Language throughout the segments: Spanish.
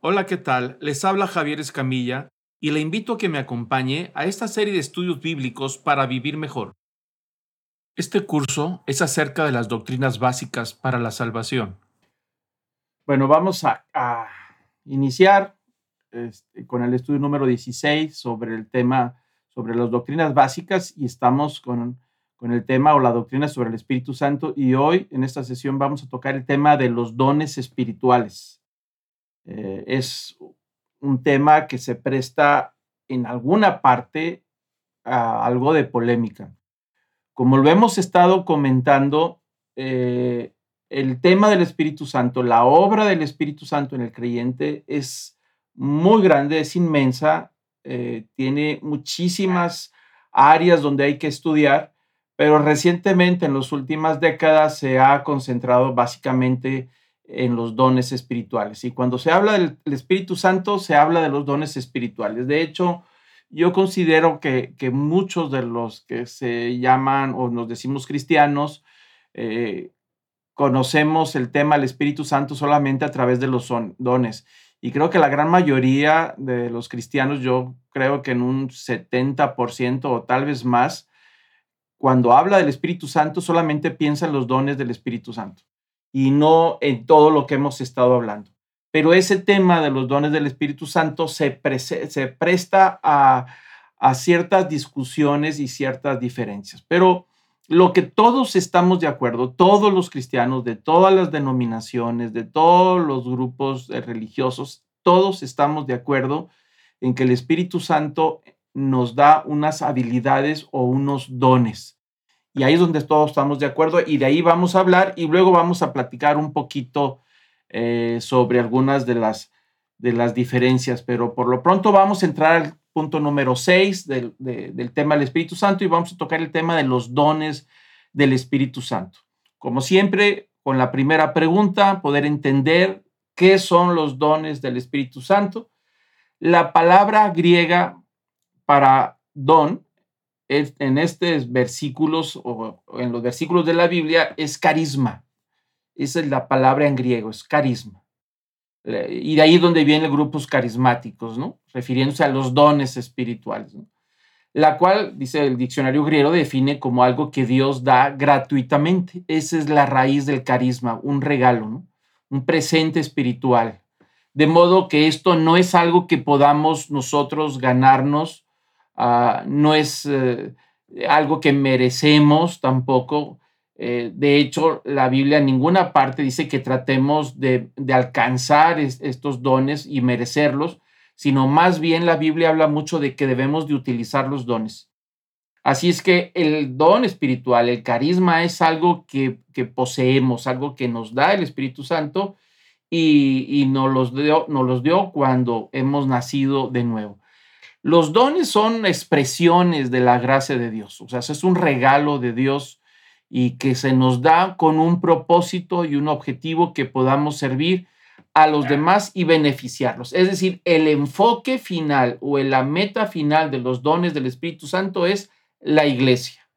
Hola, ¿qué tal? Les habla Javier Escamilla y le invito a que me acompañe a esta serie de estudios bíblicos para vivir mejor. Este curso es acerca de las doctrinas básicas para la salvación. Bueno, vamos a, iniciar este, con el estudio número 16 sobre el tema, sobre las doctrinas básicas y estamos con, con el tema o la doctrina sobre el Espíritu Santo y hoy en esta sesión vamos a tocar el tema de los dones espirituales. Eh, es un tema que se presta en alguna parte a algo de polémica. Como lo hemos estado comentando, eh, el tema del Espíritu Santo, la obra del Espíritu Santo en el creyente es muy grande, es inmensa, eh, tiene muchísimas áreas donde hay que estudiar, pero recientemente en las últimas décadas se ha concentrado básicamente en los dones espirituales. Y cuando se habla del, Espíritu Santo, se habla de los dones espirituales. De hecho, yo considero que, muchos de los que se llaman o nos decimos cristianos, eh, conocemos el tema del Espíritu Santo solamente a través de los dones. Y creo que la gran mayoría de los cristianos, yo creo que en un 70% o tal vez más, cuando habla del Espíritu Santo, solamente piensa en los dones del Espíritu Santo y no en todo lo que hemos estado hablando. Pero ese tema de los dones del Espíritu Santo se, se presta a, a ciertas discusiones y ciertas diferencias. Pero lo que todos estamos de acuerdo, todos los cristianos de todas las denominaciones, de todos los grupos religiosos, todos estamos de acuerdo en que el Espíritu Santo nos da unas habilidades o unos dones. Y ahí es donde todos estamos de acuerdo y de ahí vamos a hablar y luego vamos a platicar un poquito eh, sobre algunas de las, de las diferencias. Pero por lo pronto vamos a entrar al punto número 6 del, del tema del Espíritu Santo y vamos a tocar el tema de los dones del Espíritu Santo. Como siempre, con la primera pregunta, poder entender qué son los dones del Espíritu Santo. La palabra griega para don en estos versículos o en los versículos de la Biblia es carisma. Esa es la palabra en griego, es carisma. Y de ahí es donde vienen grupos carismáticos, ¿no? Refiriéndose a los dones espirituales, La cual, dice el diccionario griego, define como algo que Dios da gratuitamente. Esa es la raíz del carisma, un regalo, ¿no? Un presente espiritual. De modo que esto no es algo que podamos nosotros ganarnos Ah, no es eh, algo que merecemos tampoco. Eh, de hecho, la Biblia en ninguna parte dice que tratemos de, alcanzar estos dones y merecerlos, sino más bien la Biblia habla mucho de que debemos de utilizar los dones. Así es que el don espiritual, el carisma es algo que, poseemos, algo que nos da el Espíritu Santo y, y nos, los dio, nos los dio cuando hemos nacido de nuevo. Los dones son expresiones de la gracia de Dios, o sea, es un regalo de Dios y que se nos da con un propósito y un objetivo que podamos servir a los demás y beneficiarlos. Es decir, el enfoque final o la meta final de los dones del Espíritu Santo es la iglesia.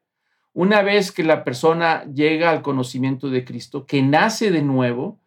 Una vez que la persona llega al conocimiento de Cristo, que nace de nuevo,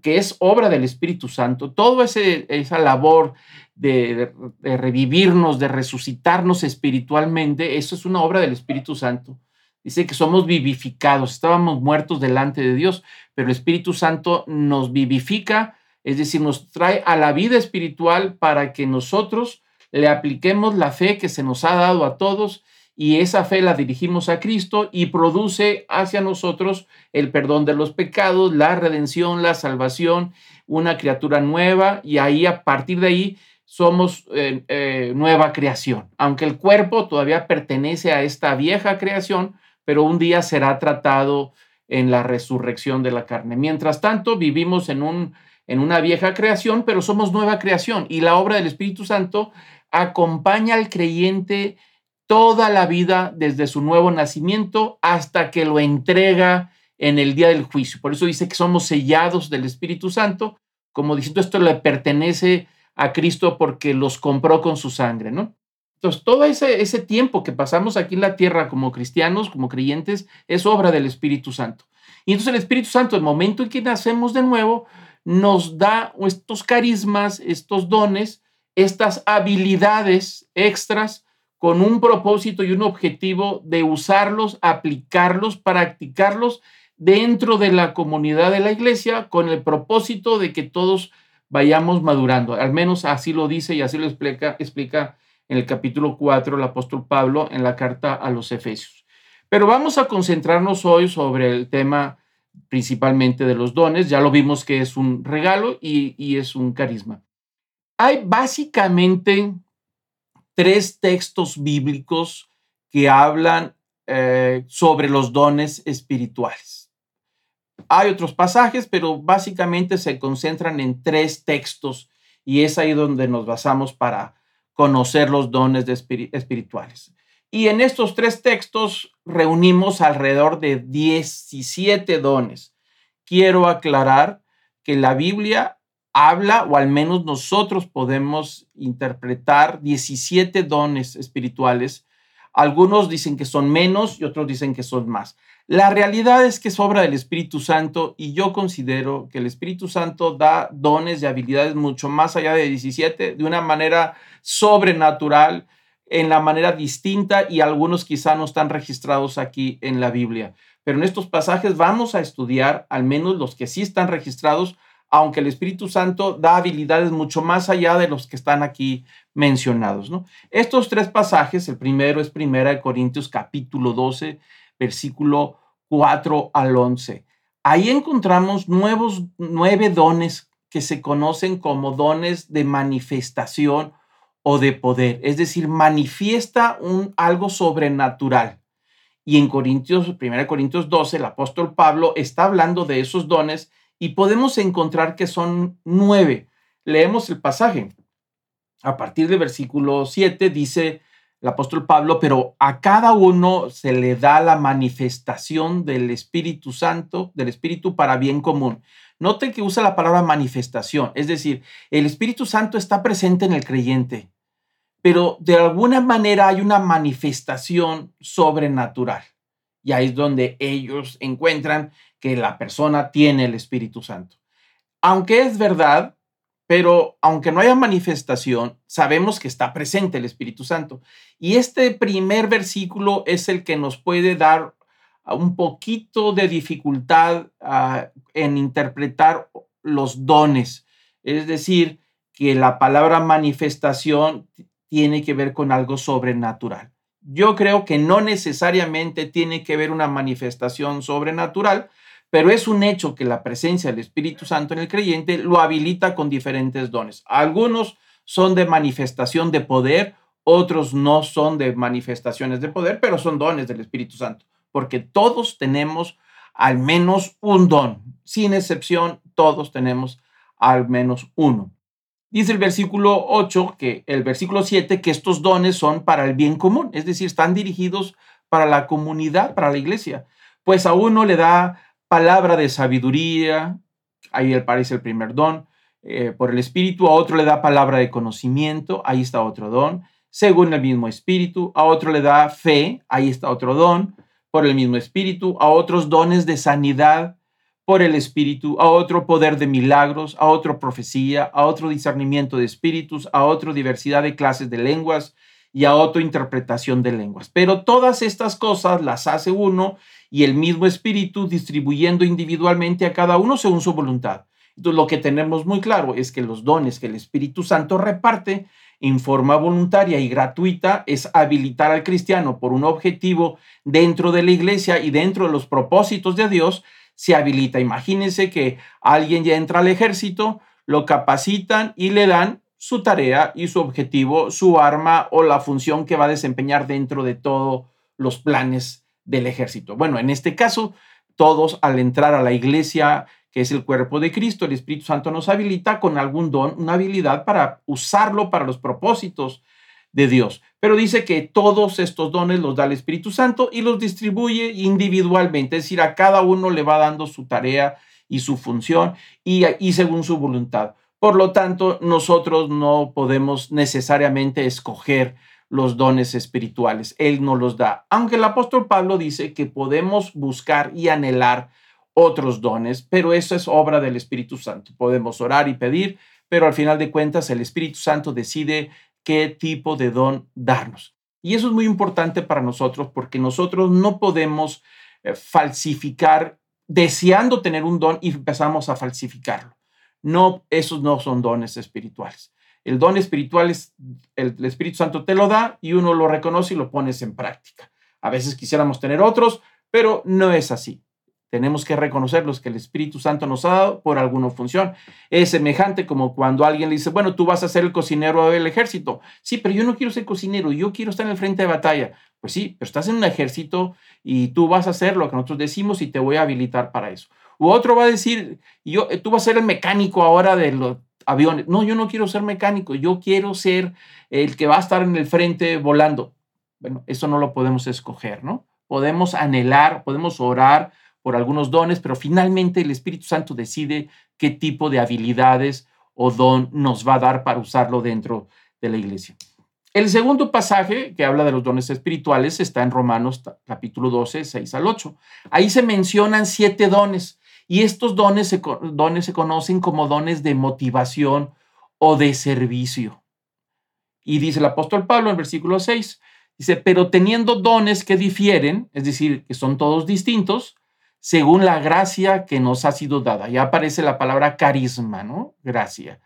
que es obra del Espíritu Santo, toda esa labor de, revivirnos, de resucitarnos espiritualmente, eso es una obra del Espíritu Santo. Dice que somos vivificados, estábamos muertos delante de Dios, pero el Espíritu Santo nos vivifica, es decir, nos trae a la vida espiritual para que nosotros le apliquemos la fe que se nos ha dado a todos y esa fe la dirigimos a Cristo y produce hacia nosotros el perdón de los pecados, la redención, la salvación, una criatura nueva y ahí a partir de ahí somos eh, eh, nueva creación, aunque el cuerpo todavía pertenece a esta vieja creación, pero un día será tratado en la resurrección de la carne. Mientras tanto, vivimos en, un, en una vieja creación, pero somos nueva creación y la obra del Espíritu Santo acompaña al creyente toda la vida desde su nuevo nacimiento hasta que lo entrega en el día del juicio. Por eso dice que somos sellados del Espíritu Santo, como diciendo esto le pertenece a Cristo porque los compró con su sangre, ¿no? Entonces, todo ese, ese tiempo que pasamos aquí en la tierra como cristianos, como creyentes, es obra del Espíritu Santo. Y entonces el Espíritu Santo, el momento en que nacemos de nuevo, nos da estos carismas, estos dones, estas habilidades extras con un propósito y un objetivo de usarlos, aplicarlos, practicarlos dentro de la comunidad de la iglesia con el propósito de que todos vayamos madurando. Al menos así lo dice y así lo explica, explica en el capítulo 4 el apóstol Pablo en la carta a los Efesios. Pero vamos a concentrarnos hoy sobre el tema principalmente de los dones. Ya lo vimos que es un regalo y, es un carisma. Hay básicamente tres textos bíblicos que hablan eh, sobre los dones espirituales. Hay otros pasajes, pero básicamente se concentran en tres textos y es ahí donde nos basamos para conocer los dones espirituales. Y en estos tres textos reunimos alrededor de 17 dones. Quiero aclarar que la Biblia habla, o al menos nosotros podemos interpretar 17 dones espirituales. Algunos dicen que son menos y otros dicen que son más. La realidad es que es obra del Espíritu Santo y yo considero que el Espíritu Santo da dones y habilidades mucho más allá de 17 de una manera sobrenatural, en la manera distinta y algunos quizá no están registrados aquí en la Biblia. Pero en estos pasajes vamos a estudiar al menos los que sí están registrados, aunque el Espíritu Santo da habilidades mucho más allá de los que están aquí mencionados. ¿no? Estos tres pasajes, el primero es Primera de Corintios capítulo 12, versículo 4 al 11. Ahí encontramos nuevos, nueve dones que se conocen como dones de manifestación o de poder, es decir, manifiesta un, algo sobrenatural. Y en Corintios, 1 Corintios 12, el apóstol Pablo está hablando de esos dones y podemos encontrar que son nueve. Leemos el pasaje. A partir del versículo 7 dice el apóstol Pablo, pero a cada uno se le da la manifestación del Espíritu Santo, del Espíritu para bien común. Note que usa la palabra manifestación, es decir, el Espíritu Santo está presente en el creyente, pero de alguna manera hay una manifestación sobrenatural. Y ahí es donde ellos encuentran que la persona tiene el Espíritu Santo. Aunque es verdad, pero aunque no haya manifestación, sabemos que está presente el Espíritu Santo. Y este primer versículo es el que nos puede dar un poquito de dificultad ah, en interpretar los dones. Es decir, que la palabra manifestación tiene que ver con algo sobrenatural. Yo creo que no necesariamente tiene que ver una manifestación sobrenatural, pero es un hecho que la presencia del Espíritu Santo en el creyente lo habilita con diferentes dones. Algunos son de manifestación de poder, otros no son de manifestaciones de poder, pero son dones del Espíritu Santo porque todos tenemos al menos un don. Sin excepción, todos tenemos al menos uno. Dice el versículo 8, que el versículo 7, que estos dones son para el bien común, es decir, están dirigidos para la comunidad, para la iglesia. Pues a uno le da palabra de sabiduría, ahí aparece el primer don, eh, por el Espíritu, a otro le da palabra de conocimiento, ahí está otro don, según el mismo Espíritu, a otro le da fe, ahí está otro don, por el mismo Espíritu, a otros dones de sanidad por el Espíritu, a otro poder de milagros, a otro profecía, a otro discernimiento de espíritus, a otra diversidad de clases de lenguas y a otra interpretación de lenguas. Pero todas estas cosas las hace uno y el mismo Espíritu distribuyendo individualmente a cada uno según su voluntad. Entonces, lo que tenemos muy claro es que los dones que el Espíritu Santo reparte en forma voluntaria y gratuita es habilitar al cristiano por un objetivo dentro de la iglesia y dentro de los propósitos de Dios, se habilita. Imagínense que alguien ya entra al ejército, lo capacitan y le dan su tarea y su objetivo, su arma o la función que va a desempeñar dentro de todos los planes del ejército. Bueno, en este caso, todos al entrar a la iglesia que es el cuerpo de Cristo. El Espíritu Santo nos habilita con algún don, una habilidad para usarlo para los propósitos de Dios. Pero dice que todos estos dones los da el Espíritu Santo y los distribuye individualmente, es decir, a cada uno le va dando su tarea y su función y, según su voluntad. Por lo tanto, nosotros no podemos necesariamente escoger los dones espirituales. Él nos los da. Aunque el apóstol Pablo dice que podemos buscar y anhelar otros dones, pero eso es obra del Espíritu Santo. Podemos orar y pedir, pero al final de cuentas el Espíritu Santo decide qué tipo de don darnos. Y eso es muy importante para nosotros porque nosotros no podemos eh, falsificar deseando tener un don y empezamos a falsificarlo. No, esos no son dones espirituales. El don espiritual es, el, el Espíritu Santo te lo da y uno lo reconoce y lo pones en práctica. A veces quisiéramos tener otros, pero no es así. Tenemos que reconocer los que el Espíritu Santo nos ha dado por alguna función. Es semejante como cuando alguien le dice, bueno, tú vas a ser el cocinero del ejército. Sí, pero yo no quiero ser cocinero, yo quiero estar en el frente de batalla. Pues sí, pero estás en un ejército y tú vas a hacer lo que nosotros decimos y te voy a habilitar para eso. U otro va a decir, yo, tú vas a ser el mecánico ahora de los aviones. No, yo no quiero ser mecánico, yo quiero ser el que va a estar en el frente volando. Bueno, eso no lo podemos escoger, ¿no? Podemos anhelar, podemos orar por algunos dones, pero finalmente el Espíritu Santo decide qué tipo de habilidades o don nos va a dar para usarlo dentro de la iglesia. El segundo pasaje que habla de los dones espirituales está en Romanos capítulo 12, 6 al 8. Ahí se mencionan siete dones y estos dones se, dones se conocen como dones de motivación o de servicio. Y dice el apóstol Pablo en versículo 6, dice, pero teniendo dones que difieren, es decir, que son todos distintos, según la gracia que nos ha sido dada. Ya aparece la palabra carisma, ¿no? Gracia.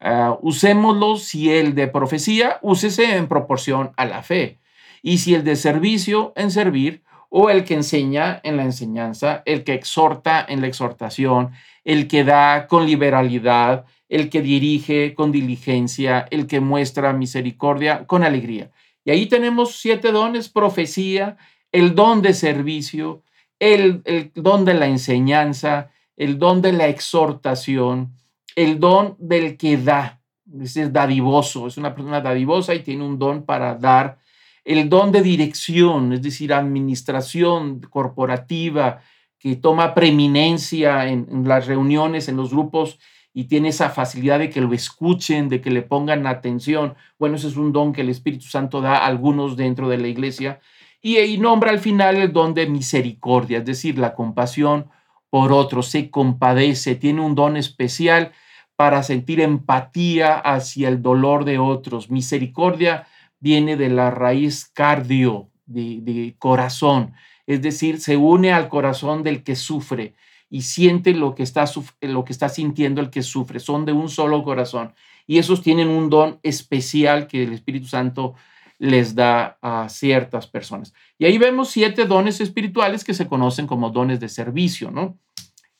Uh, usémoslo si el de profecía, úsese en proporción a la fe. Y si el de servicio, en servir, o el que enseña en la enseñanza, el que exhorta en la exhortación, el que da con liberalidad, el que dirige con diligencia, el que muestra misericordia con alegría. Y ahí tenemos siete dones, profecía, el don de servicio, el, don de la enseñanza, el don de la exhortación, el don del que da. Es dadivoso, es una persona dadivosa y tiene un don para dar. El don de dirección, es decir, administración corporativa, que toma preeminencia en, en, las reuniones, en los grupos y tiene esa facilidad de que lo escuchen, de que le pongan atención. Bueno, ese es un don que el Espíritu Santo da a algunos dentro de la iglesia y, ahí nombra al final el don de misericordia, es decir, la compasión por otros, se compadece, tiene un don especial para sentir empatía hacia el dolor de otros. Misericordia viene de la raíz cardio, de, corazón, es decir, se une al corazón del que sufre y siente lo que, está, lo que está sintiendo el que sufre. Son de un solo corazón. Y esos tienen un don especial que el Espíritu Santo les da a ciertas personas. Y ahí vemos siete dones espirituales que se conocen como dones de servicio, ¿no?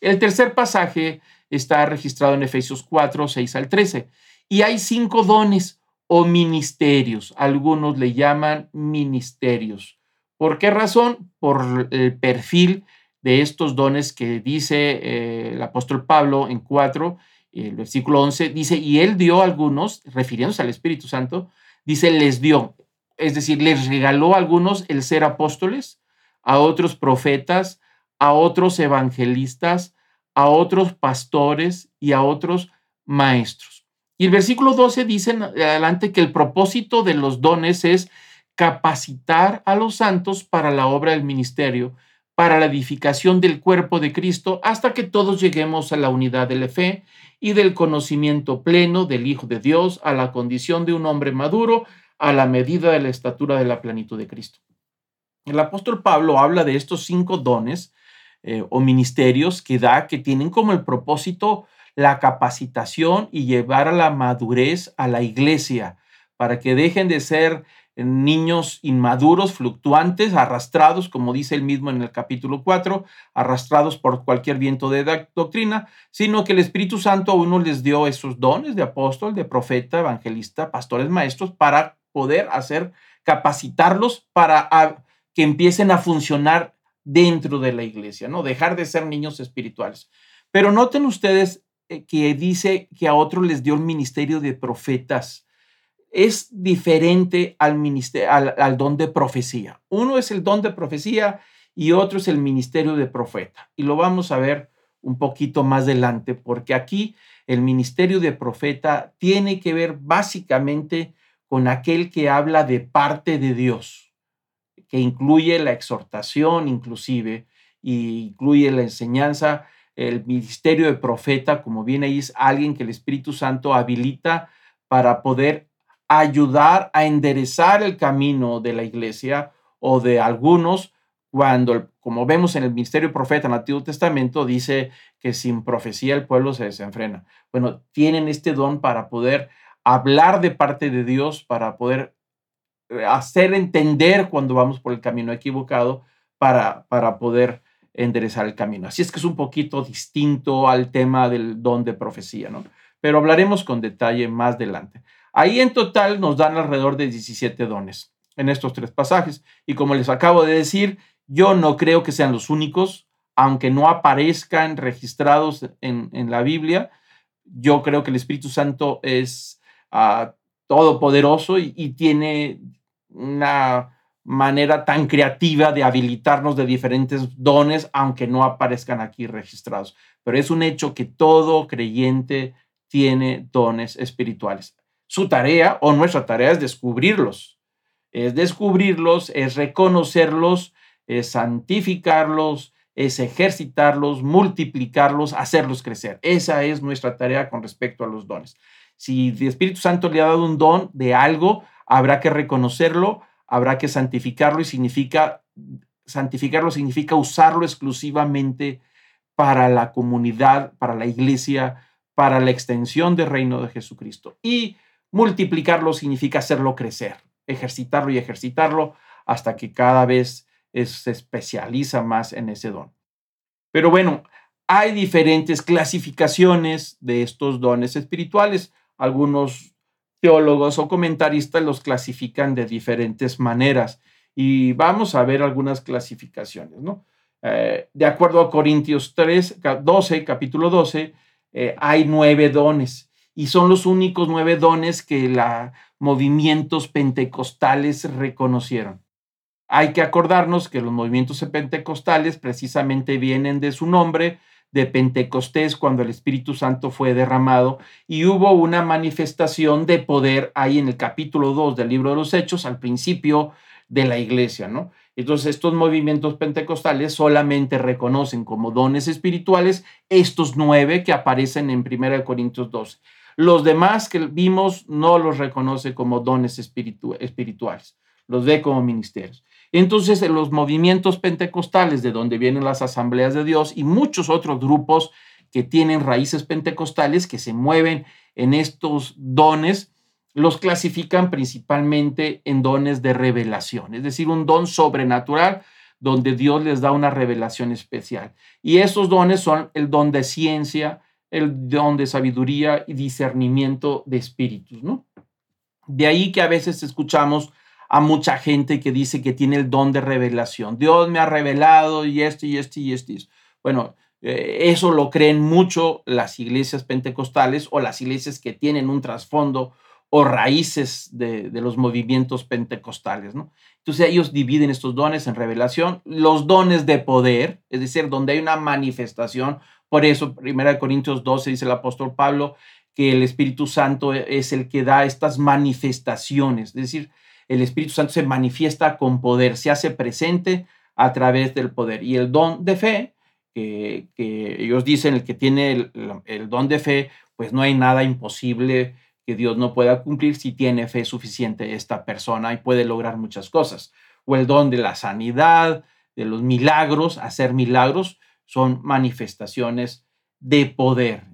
El tercer pasaje está registrado en Efesios 4, 6 al 13. Y hay cinco dones o ministerios. Algunos le llaman ministerios. ¿Por qué razón? Por el perfil de estos dones que dice eh, el apóstol Pablo en 4, el versículo 11, dice, y él dio a algunos, refiriéndose al Espíritu Santo, dice, les dio es decir, les regaló a algunos el ser apóstoles, a otros profetas, a otros evangelistas, a otros pastores y a otros maestros. Y el versículo 12 dice adelante que el propósito de los dones es capacitar a los santos para la obra del ministerio, para la edificación del cuerpo de Cristo, hasta que todos lleguemos a la unidad de la fe y del conocimiento pleno del Hijo de Dios, a la condición de un hombre maduro, a la medida de la estatura de la plenitud de Cristo. El apóstol Pablo habla de estos cinco dones eh, o ministerios que da, que tienen como el propósito la capacitación y llevar a la madurez a la iglesia, para que dejen de ser niños inmaduros, fluctuantes, arrastrados, como dice él mismo en el capítulo 4, arrastrados por cualquier viento de doctrina, sino que el Espíritu Santo a uno les dio esos dones de apóstol, de profeta, evangelista, pastores, maestros, para poder hacer, capacitarlos para que empiecen a funcionar dentro de la iglesia, ¿no? Dejar de ser niños espirituales. Pero noten ustedes eh, que dice que a otros les dio el ministerio de profetas. Es diferente al, al, don de profecía. Uno es el don de profecía y otro es el ministerio de profeta. Y lo vamos a ver un poquito más adelante, porque aquí el ministerio de profeta tiene que ver básicamente con aquel que habla de parte de Dios, que incluye la exhortación inclusive, y incluye la enseñanza, el ministerio de profeta, como bien ahí es alguien que el Espíritu Santo habilita para poder ayudar a enderezar el camino de la iglesia o de algunos cuando, como vemos en el ministerio de profeta en el Antiguo Testamento, dice que sin profecía el pueblo se desenfrena. Bueno, tienen este don para poder hablar de parte de Dios, para poder eh, hacer entender cuando vamos por el camino equivocado, para, para poder enderezar el camino. Así es que es un poquito distinto al tema del don de profecía, ¿no? Pero hablaremos con detalle más adelante. Ahí en total nos dan alrededor de 17 dones en estos tres pasajes. Y como les acabo de decir, yo no creo que sean los únicos, aunque no aparezcan registrados en, la Biblia. Yo creo que el Espíritu Santo es ah, todopoderoso y tiene una manera tan creativa de habilitarnos de diferentes dones, aunque no aparezcan aquí registrados. Pero es un hecho que todo creyente tiene dones espirituales. Su tarea o nuestra tarea es descubrirlos. Es descubrirlos, es reconocerlos, es santificarlos, es ejercitarlos, multiplicarlos, hacerlos crecer. Esa es nuestra tarea con respecto a los dones. Si el Espíritu Santo le ha dado un don de algo, habrá que reconocerlo, habrá que santificarlo y significa, santificarlo significa usarlo exclusivamente para la comunidad, para la iglesia, para la extensión del reino de Jesucristo. Y multiplicarlo significa hacerlo crecer, ejercitarlo y ejercitarlo hasta que cada vez se especializa más en ese don. Pero bueno, hay diferentes clasificaciones de estos dones espirituales. Algunos teólogos o comentaristas los clasifican de diferentes maneras y vamos a ver algunas clasificaciones, ¿no? Eh, de acuerdo a Corintios 3, 12, capítulo 12, eh, hay nueve dones y son los únicos nueve dones que los movimientos pentecostales reconocieron. Hay que acordarnos que los movimientos pentecostales precisamente vienen de su nombre, de Pentecostés cuando el Espíritu Santo fue derramado y hubo una manifestación de poder ahí en el capítulo 2 del libro de los Hechos al principio de la iglesia, ¿no? Entonces estos movimientos pentecostales solamente reconocen como dones espirituales estos nueve que aparecen en 1 Corintios 12. Los demás que vimos no los reconoce como dones espirituales, los ve como ministerios. Entonces, en los movimientos pentecostales, de donde vienen las asambleas de Dios y muchos otros grupos que tienen raíces pentecostales, que se mueven en estos dones, los clasifican principalmente en dones de revelación, es decir, un don sobrenatural donde Dios les da una revelación especial. Y esos dones son el don de ciencia, el don de sabiduría y discernimiento de espíritus, ¿no? De ahí que a veces escuchamos a mucha gente que dice que tiene el don de revelación. Dios me ha revelado y esto y esto y esto. Bueno, eh, eso lo creen mucho las iglesias pentecostales o las iglesias que tienen un trasfondo o raíces de, los movimientos pentecostales, ¿no? Entonces ellos dividen estos dones en revelación, los dones de poder, es decir, donde hay una manifestación. Por eso, 1 Corintios 12 dice el apóstol Pablo que el Espíritu Santo es el que da estas manifestaciones, es decir, el Espíritu Santo se manifiesta con poder, se hace presente a través del poder. Y el don de fe, que, ellos dicen, el que tiene el, don de fe, pues no hay nada imposible que Dios no pueda cumplir si tiene fe suficiente esta persona y puede lograr muchas cosas. O el don de la sanidad, de los milagros, hacer milagros, son manifestaciones de poder.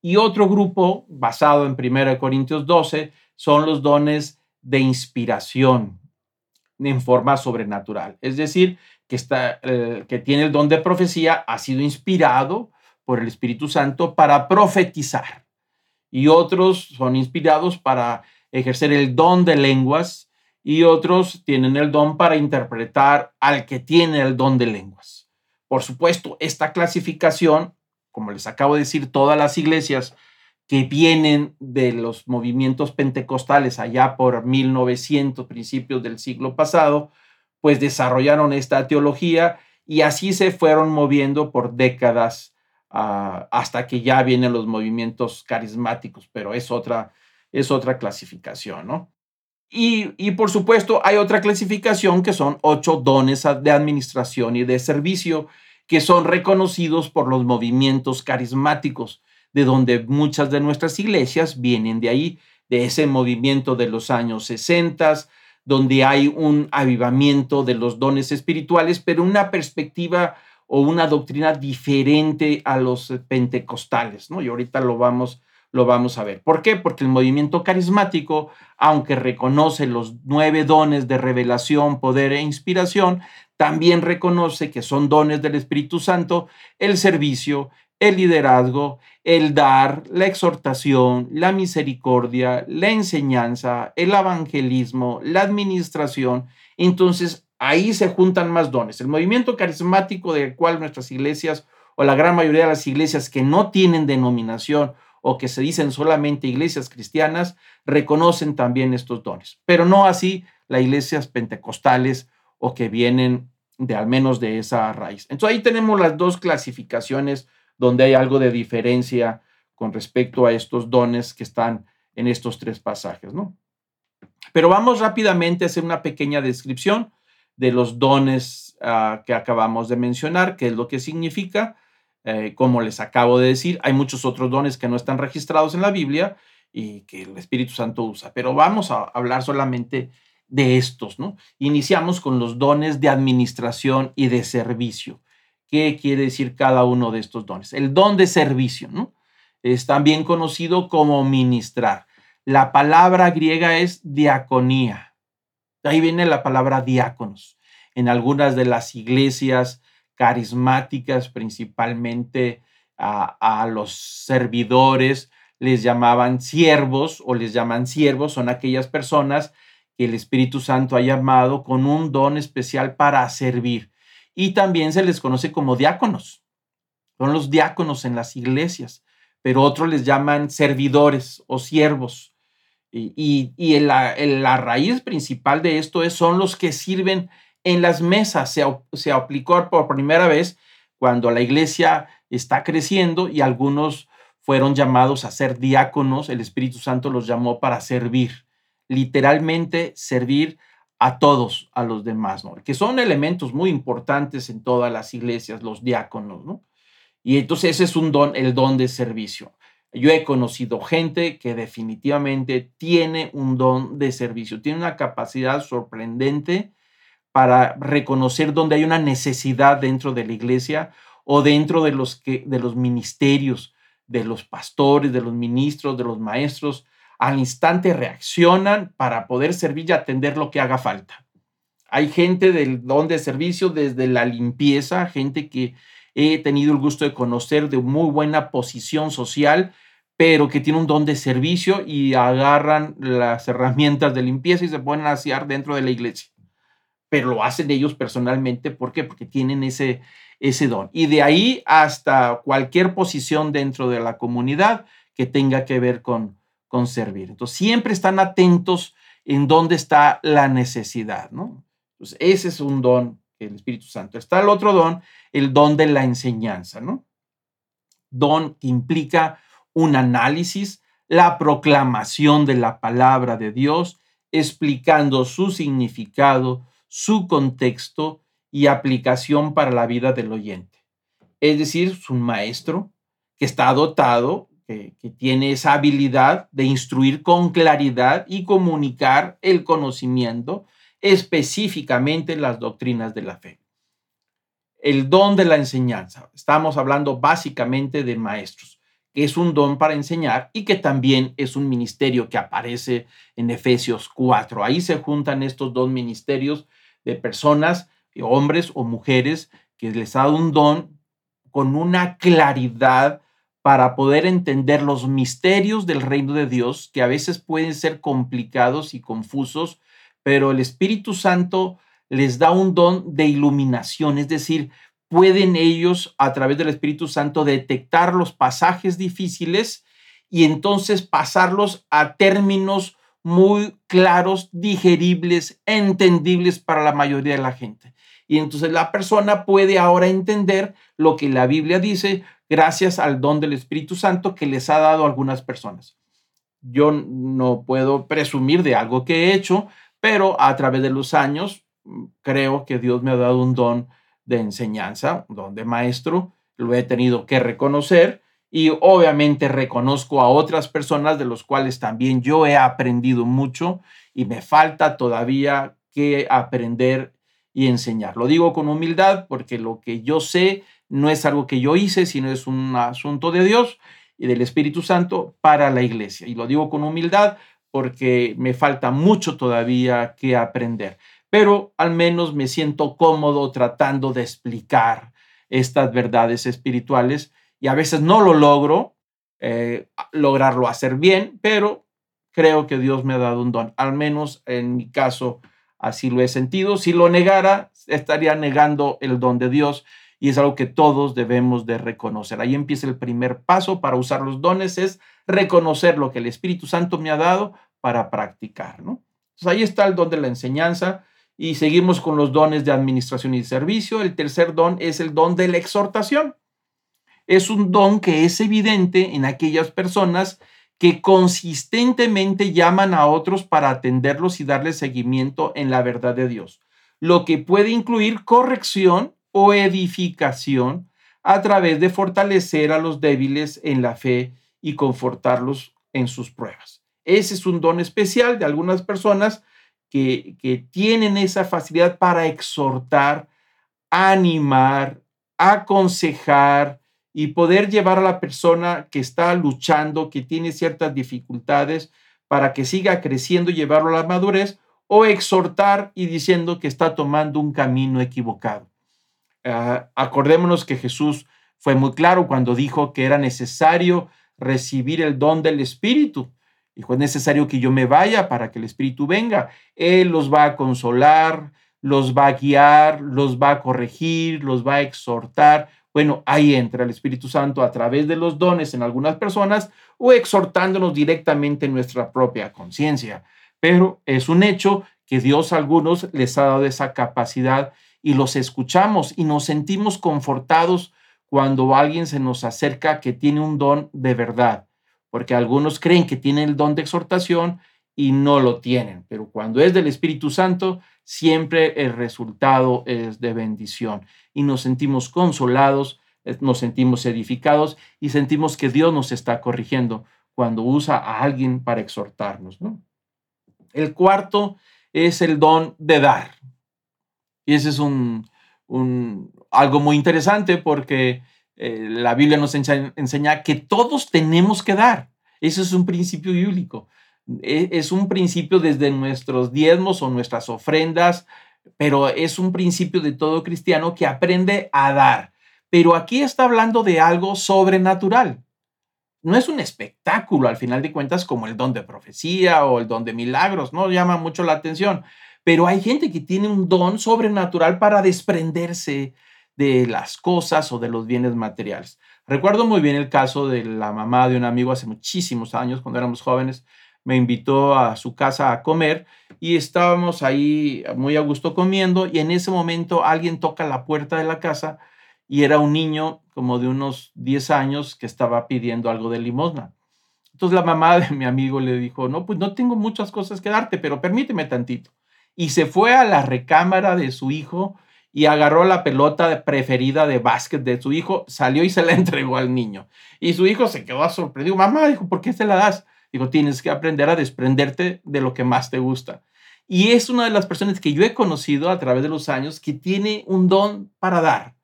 Y otro grupo, basado en 1 Corintios 12, son los dones de inspiración en forma sobrenatural. Es decir, que, está, eh, que tiene el don de profecía, ha sido inspirado por el Espíritu Santo para profetizar. Y otros son inspirados para ejercer el don de lenguas y otros tienen el don para interpretar al que tiene el don de lenguas. Por supuesto, esta clasificación, como les acabo de decir, todas las iglesias que vienen de los movimientos pentecostales allá por 1900, principios del siglo pasado, pues desarrollaron esta teología y así se fueron moviendo por décadas ah, hasta que ya vienen los movimientos carismáticos, pero es otra, es otra clasificación, ¿no? Y, y, por supuesto hay otra clasificación que son ocho dones de administración y de servicio. que son reconocidos por los movimientos carismáticos, de donde muchas de nuestras iglesias vienen de ahí, de ese movimiento de los años 60, donde hay un avivamiento de los dones espirituales, pero una perspectiva o una doctrina diferente a los pentecostales, ¿no? Y ahorita lo vamos, lo vamos a ver. ¿Por qué? Porque el movimiento carismático, aunque reconoce los nueve dones de revelación, poder e inspiración, también reconoce que son dones del Espíritu Santo el servicio, el liderazgo, el dar, la exhortación, la misericordia, la enseñanza, el evangelismo, la administración. Entonces, ahí se juntan más dones. El movimiento carismático del cual nuestras iglesias o la gran mayoría de las iglesias que no tienen denominación o que se dicen solamente iglesias cristianas, reconocen también estos dones, pero no así las iglesias pentecostales o que vienen de al menos de esa raíz. Entonces ahí tenemos las dos clasificaciones donde hay algo de diferencia con respecto a estos dones que están en estos tres pasajes, ¿no? Pero vamos rápidamente a hacer una pequeña descripción de los dones ah, que acabamos de mencionar, qué es lo que significa. Eh, como les acabo de decir, hay muchos otros dones que no están registrados en la Biblia y que el Espíritu Santo usa, pero vamos a hablar solamente de estos, ¿no? Iniciamos con los dones de administración y de servicio. ¿Qué quiere decir cada uno de estos dones? El don de servicio, ¿no? Es también conocido como ministrar. La palabra griega es diaconía. Ahí viene la palabra diáconos. En algunas de las iglesias carismáticas, principalmente a, a los servidores, les llamaban siervos o les llaman siervos, son aquellas personas que el Espíritu Santo ha llamado con un don especial para servir y también se les conoce como diáconos. Son los diáconos en las iglesias, pero otros les llaman servidores o siervos. Y, la, raíz principal de esto es, son los que sirven en las mesas. Se aplicó por primera vez cuando la iglesia está creciendo y algunos fueron llamados a ser diáconos. El Espíritu Santo los llamó para servir, literalmente servir a todos, a los demás, ¿no? Que son elementos muy importantes en todas las iglesias, los diáconos, ¿no? Y entonces ese es un don, el don de servicio. Yo he conocido gente que definitivamente tiene un don de servicio, tiene una capacidad sorprendente para reconocer dónde hay una necesidad dentro de la iglesia o dentro de los, que, de los ministerios, de los pastores, de los ministros, de los maestros, al instante reaccionan para poder servir y atender lo que haga falta. Hay gente del don de servicio desde la limpieza, gente que he tenido el gusto de conocer de muy buena posición social, pero que tiene un don de servicio y agarran las herramientas de limpieza y se ponen a asear dentro de la iglesia. Pero lo hacen ellos personalmente, ¿por qué? Porque tienen ese, ese don. Y de ahí hasta cualquier posición dentro de la comunidad que tenga que ver con, con servir. Entonces, siempre están atentos en dónde está la necesidad, ¿no? Entonces, ese es un don del Espíritu Santo. Está el otro don, el don de la enseñanza, ¿no? Don que implica un análisis, la proclamación de la palabra de Dios, explicando su significado, su contexto y aplicación para la vida del oyente. Es decir, es un maestro que está dotado que, tiene esa habilidad de instruir con claridad y comunicar el conocimiento, específicamente las doctrinas de la fe. El don de la enseñanza. Estamos hablando básicamente de maestros, que es un don para enseñar y que también es un ministerio que aparece en Efesios 4. Ahí se juntan estos dos ministerios de personas, hombres o mujeres, que les ha dado un don con una claridad para poder entender los misterios del reino de Dios, que a veces pueden ser complicados y confusos, pero el Espíritu Santo les da un don de iluminación, es decir, pueden ellos a través del Espíritu Santo detectar los pasajes difíciles y entonces pasarlos a términos muy claros, digeribles, entendibles para la mayoría de la gente. Y entonces la persona puede ahora entender lo que la Biblia dice gracias al don del Espíritu Santo que les ha dado algunas personas. Yo no puedo presumir de algo que he hecho, pero a través de los años mm, creo que Dios me ha dado un don de enseñanza, un don de maestro, lo he tenido que reconocer y obviamente reconozco a otras personas de los cuales también yo he aprendido mucho y me falta todavía que aprender y enseñar. Lo digo con humildad porque lo que yo sé no es algo que yo hice, sino es un asunto de Dios y del Espíritu Santo para la iglesia. Y lo digo con humildad porque me falta mucho todavía que aprender, pero al menos me siento cómodo tratando de explicar estas verdades espirituales y a veces no lo logro eh, lograrlo hacer bien, pero creo que Dios me ha dado un don, al menos en mi caso así lo he sentido. Si lo negara, estaría negando el don de Dios y es algo que todos debemos de reconocer. Ahí empieza el primer paso para usar los dones, es reconocer lo que el Espíritu Santo me ha dado para practicar, ¿no? Entonces ahí está el don de la enseñanza y seguimos con los dones de administración y servicio. El tercer don es el don de la exhortación. Es un don que es evidente en aquellas personas que consistentemente llaman a otros para atenderlos y darles seguimiento en la verdad de Dios, lo que puede incluir corrección o edificación a través de fortalecer a los débiles en la fe y confortarlos en sus pruebas. Ese es un don especial de algunas personas que, que tienen esa facilidad para exhortar, animar, aconsejar y poder llevar a la persona que está luchando, que tiene ciertas dificultades, para que siga creciendo y llevarlo a la madurez, o exhortar y diciendo que está tomando un camino equivocado. Ah, acordémonos que Jesús fue muy claro cuando dijo que era necesario recibir el don del Espíritu. Dijo, es necesario que yo me vaya para que el Espíritu venga. Él los va a consolar, los va a guiar, los va a corregir, los va a exhortar. Bueno, ahí entra el Espíritu Santo a través de los dones en algunas personas o exhortándonos directamente en nuestra propia conciencia. Pero es un hecho que Dios a algunos les ha dado esa capacidad y los escuchamos y nos sentimos confortados cuando alguien se nos acerca que tiene un don de verdad, porque algunos creen que tienen el don de exhortación y no lo tienen, pero cuando es del Espíritu Santo, siempre el resultado es de bendición y nos sentimos consolados, eh, nos sentimos edificados y sentimos que Dios nos está corrigiendo cuando usa a alguien para exhortarnos. ¿no? El cuarto es el don de dar. Y ese es un, algo muy interesante porque eh, la Biblia nos enseña, que todos tenemos que dar. Ese es un principio bíblico. E, es un principio desde nuestros diezmos o nuestras ofrendas, pero es un principio de todo cristiano que aprende a dar. Pero aquí está hablando de algo sobrenatural. No es un espectáculo, al final de cuentas, como el don de profecía o el don de milagros, no llama mucho la atención. Pero hay gente que tiene un don sobrenatural para desprenderse de las cosas o de los bienes materiales. Recuerdo muy bien el caso de la mamá de un amigo hace muchísimos años, cuando éramos jóvenes, me invitó a su casa a comer y estábamos ahí muy a gusto comiendo y en ese momento alguien toca la puerta de la casa y era un niño como de unos 10 años que estaba pidiendo algo de limosna. Entonces la mamá de mi amigo le dijo, no, pues no tengo muchas cosas que darte, pero permíteme tantito y se fue a la recámara de su hijo y agarró la pelota preferida de básquet de su hijo, salió y se la entregó al niño. Y su hijo se quedó sorprendido. Mamá, dijo, ¿por qué se la das? Dijo, tienes que aprender a desprenderte de lo que más te gusta. Y es una de las personas que yo he conocido a través de los años que tiene un don para dar.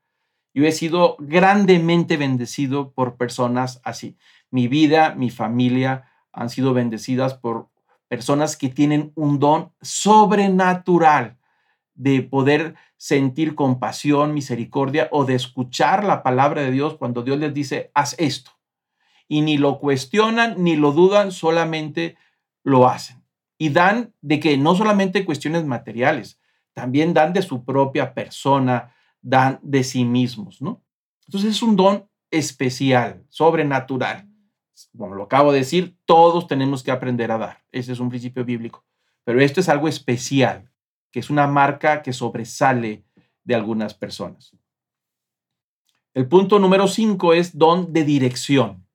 Yo he sido grandemente bendecido por personas así. Mi vida, mi familia han sido bendecidas por personas que tienen un don sobrenatural de poder sentir compasión, misericordia o de escuchar la palabra de Dios cuando Dios les dice, haz esto. Y ni lo cuestionan ni lo dudan, solamente lo hacen. Y dan de que no solamente cuestiones materiales, también dan de su propia persona, dan de sí mismos, ¿no? Entonces es un don especial, sobrenatural como lo acabo de decir, todos tenemos que aprender a dar. Ese es un principio bíblico. Pero esto es algo especial, que es una marca que sobresale de algunas personas. El punto número cinco es don de dirección.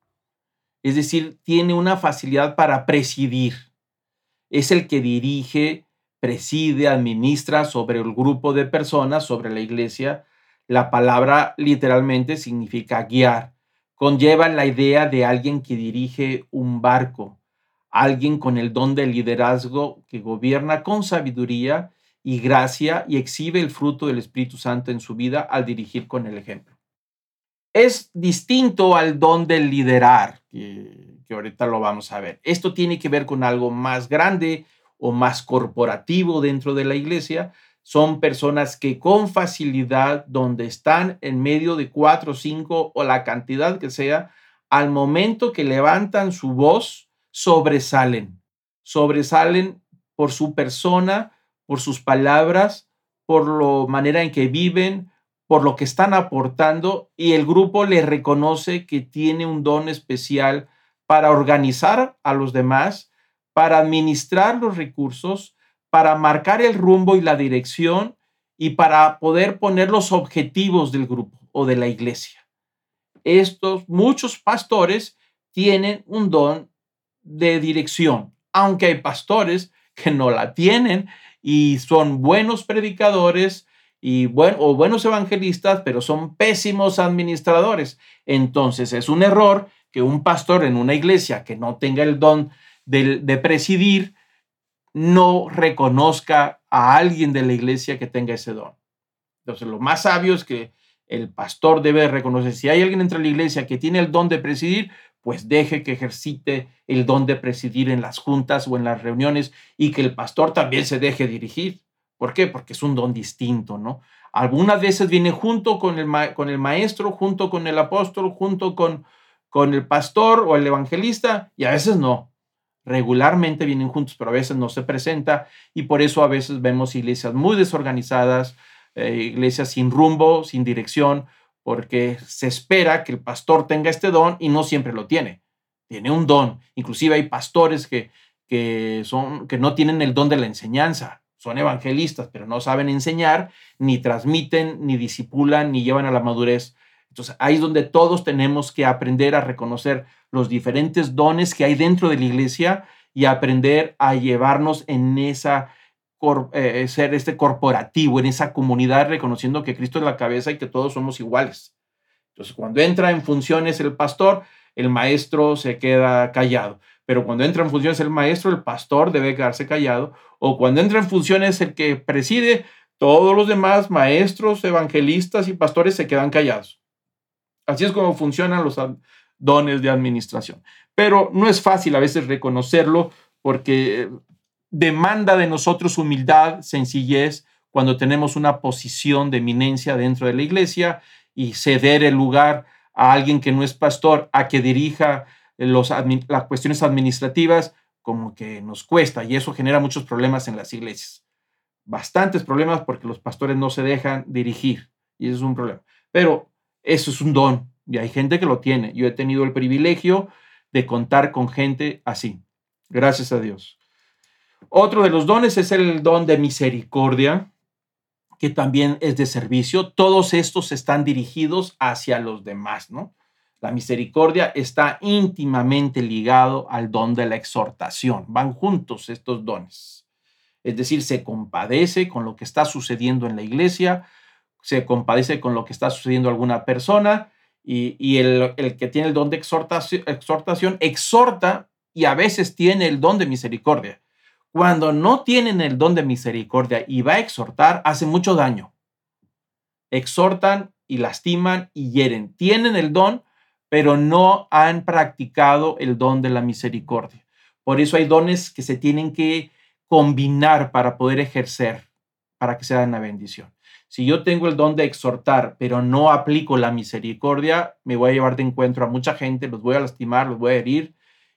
Es decir, tiene una facilidad para presidir. Es el que dirige, preside, administra sobre el grupo de personas, sobre la iglesia, La palabra literalmente significa guiar. Conlleva la idea de alguien que dirige un barco, alguien con el don de liderazgo que gobierna con sabiduría y gracia y exhibe el fruto del Espíritu Santo en su vida al dirigir con el ejemplo. Es distinto al don del liderar, que, que ahorita lo vamos a ver. Esto tiene que ver con algo más grande o más corporativo dentro de la iglesia. Son personas que con facilidad, donde están en medio de cuatro, cinco o la cantidad que sea, al momento que levantan su voz, sobresalen. Sobresalen por su persona, por sus palabras, por la manera en que viven, por lo que están aportando y el grupo le reconoce que tiene un don especial para organizar a los demás, para administrar los recursos, para marcar el rumbo y la dirección y para poder poner los objetivos del grupo o de la iglesia. Estos muchos pastores tienen un don de dirección, aunque hay pastores que no la tienen y son buenos predicadores y o buenos evangelistas, pero son pésimos administradores. Entonces es un error que un pastor en una iglesia que no tenga el don de, de presidir no reconozca a alguien de la iglesia que tenga ese don. Entonces lo más sabio es que el pastor debe reconocer, si hay alguien entre la iglesia que tiene el don de presidir, pues deje que ejercite el don de presidir en las juntas o en las reuniones y que el pastor también se deje dirigir. ¿Por qué? Porque es un don distinto, ¿no? Algunas veces viene junto con el, con el maestro, junto con el apóstol, junto con, con el pastor o el evangelista y a veces no. Regularmente vienen juntos, pero a veces no se presenta y por eso a veces vemos iglesias muy desorganizadas, eh, iglesias sin rumbo, sin dirección, porque se espera que el pastor tenga este don y no siempre lo tiene. Tiene un don. Inclusive hay pastores que, que, son, que no tienen el don de la enseñanza. Son evangelistas, pero no saben enseñar, ni transmiten, ni disipulan, ni llevan a la madurez. Entonces ahí es donde todos tenemos que aprender a reconocer los diferentes dones que hay dentro de la iglesia y aprender a llevarnos en esa eh, ser este corporativo, en esa comunidad, reconociendo que Cristo es la cabeza y que todos somos iguales. Entonces, cuando entra en funciones el pastor, el maestro se queda callado. Pero cuando entra en funciones el maestro, el pastor debe quedarse callado. O cuando entra en funciones el que preside, todos los demás maestros, evangelistas y pastores se quedan callados. Así es como funcionan los dones de administración. Pero no es fácil a veces reconocerlo porque demanda de nosotros humildad, sencillez, cuando tenemos una posición de eminencia dentro de la iglesia y ceder el lugar a alguien que no es pastor a que dirija las cuestiones administrativas, como que nos cuesta y eso genera muchos problemas en las iglesias. Bastantes problemas porque los pastores no se dejan dirigir y eso es un problema. Pero eso es un don y hay gente que lo tiene. Yo he tenido el privilegio de contar con gente así. Gracias a Dios. Otro de los dones es el don de misericordia, que también es de servicio. Todos estos están dirigidos hacia los demás, ¿no? La misericordia está íntimamente ligado al don de la exhortación. Van juntos estos dones. Es decir, se compadece con lo que está sucediendo en la iglesia, se compadece con lo que está sucediendo a alguna persona y, el, que tiene el don de exhortación, exhortación exhorta y a veces tiene el don de misericordia cuando no tienen el don de misericordia y va a exhortar, hace mucho daño. Exhortan y lastiman y hieren. Tienen el don, pero no han practicado el don de la misericordia. Por eso hay dones que se tienen que combinar para poder ejercer, para que sea una bendición. Si yo tengo el don de exhortar, pero no aplico la misericordia, me voy a llevar de encuentro a mucha gente, los voy a lastimar, los voy a herir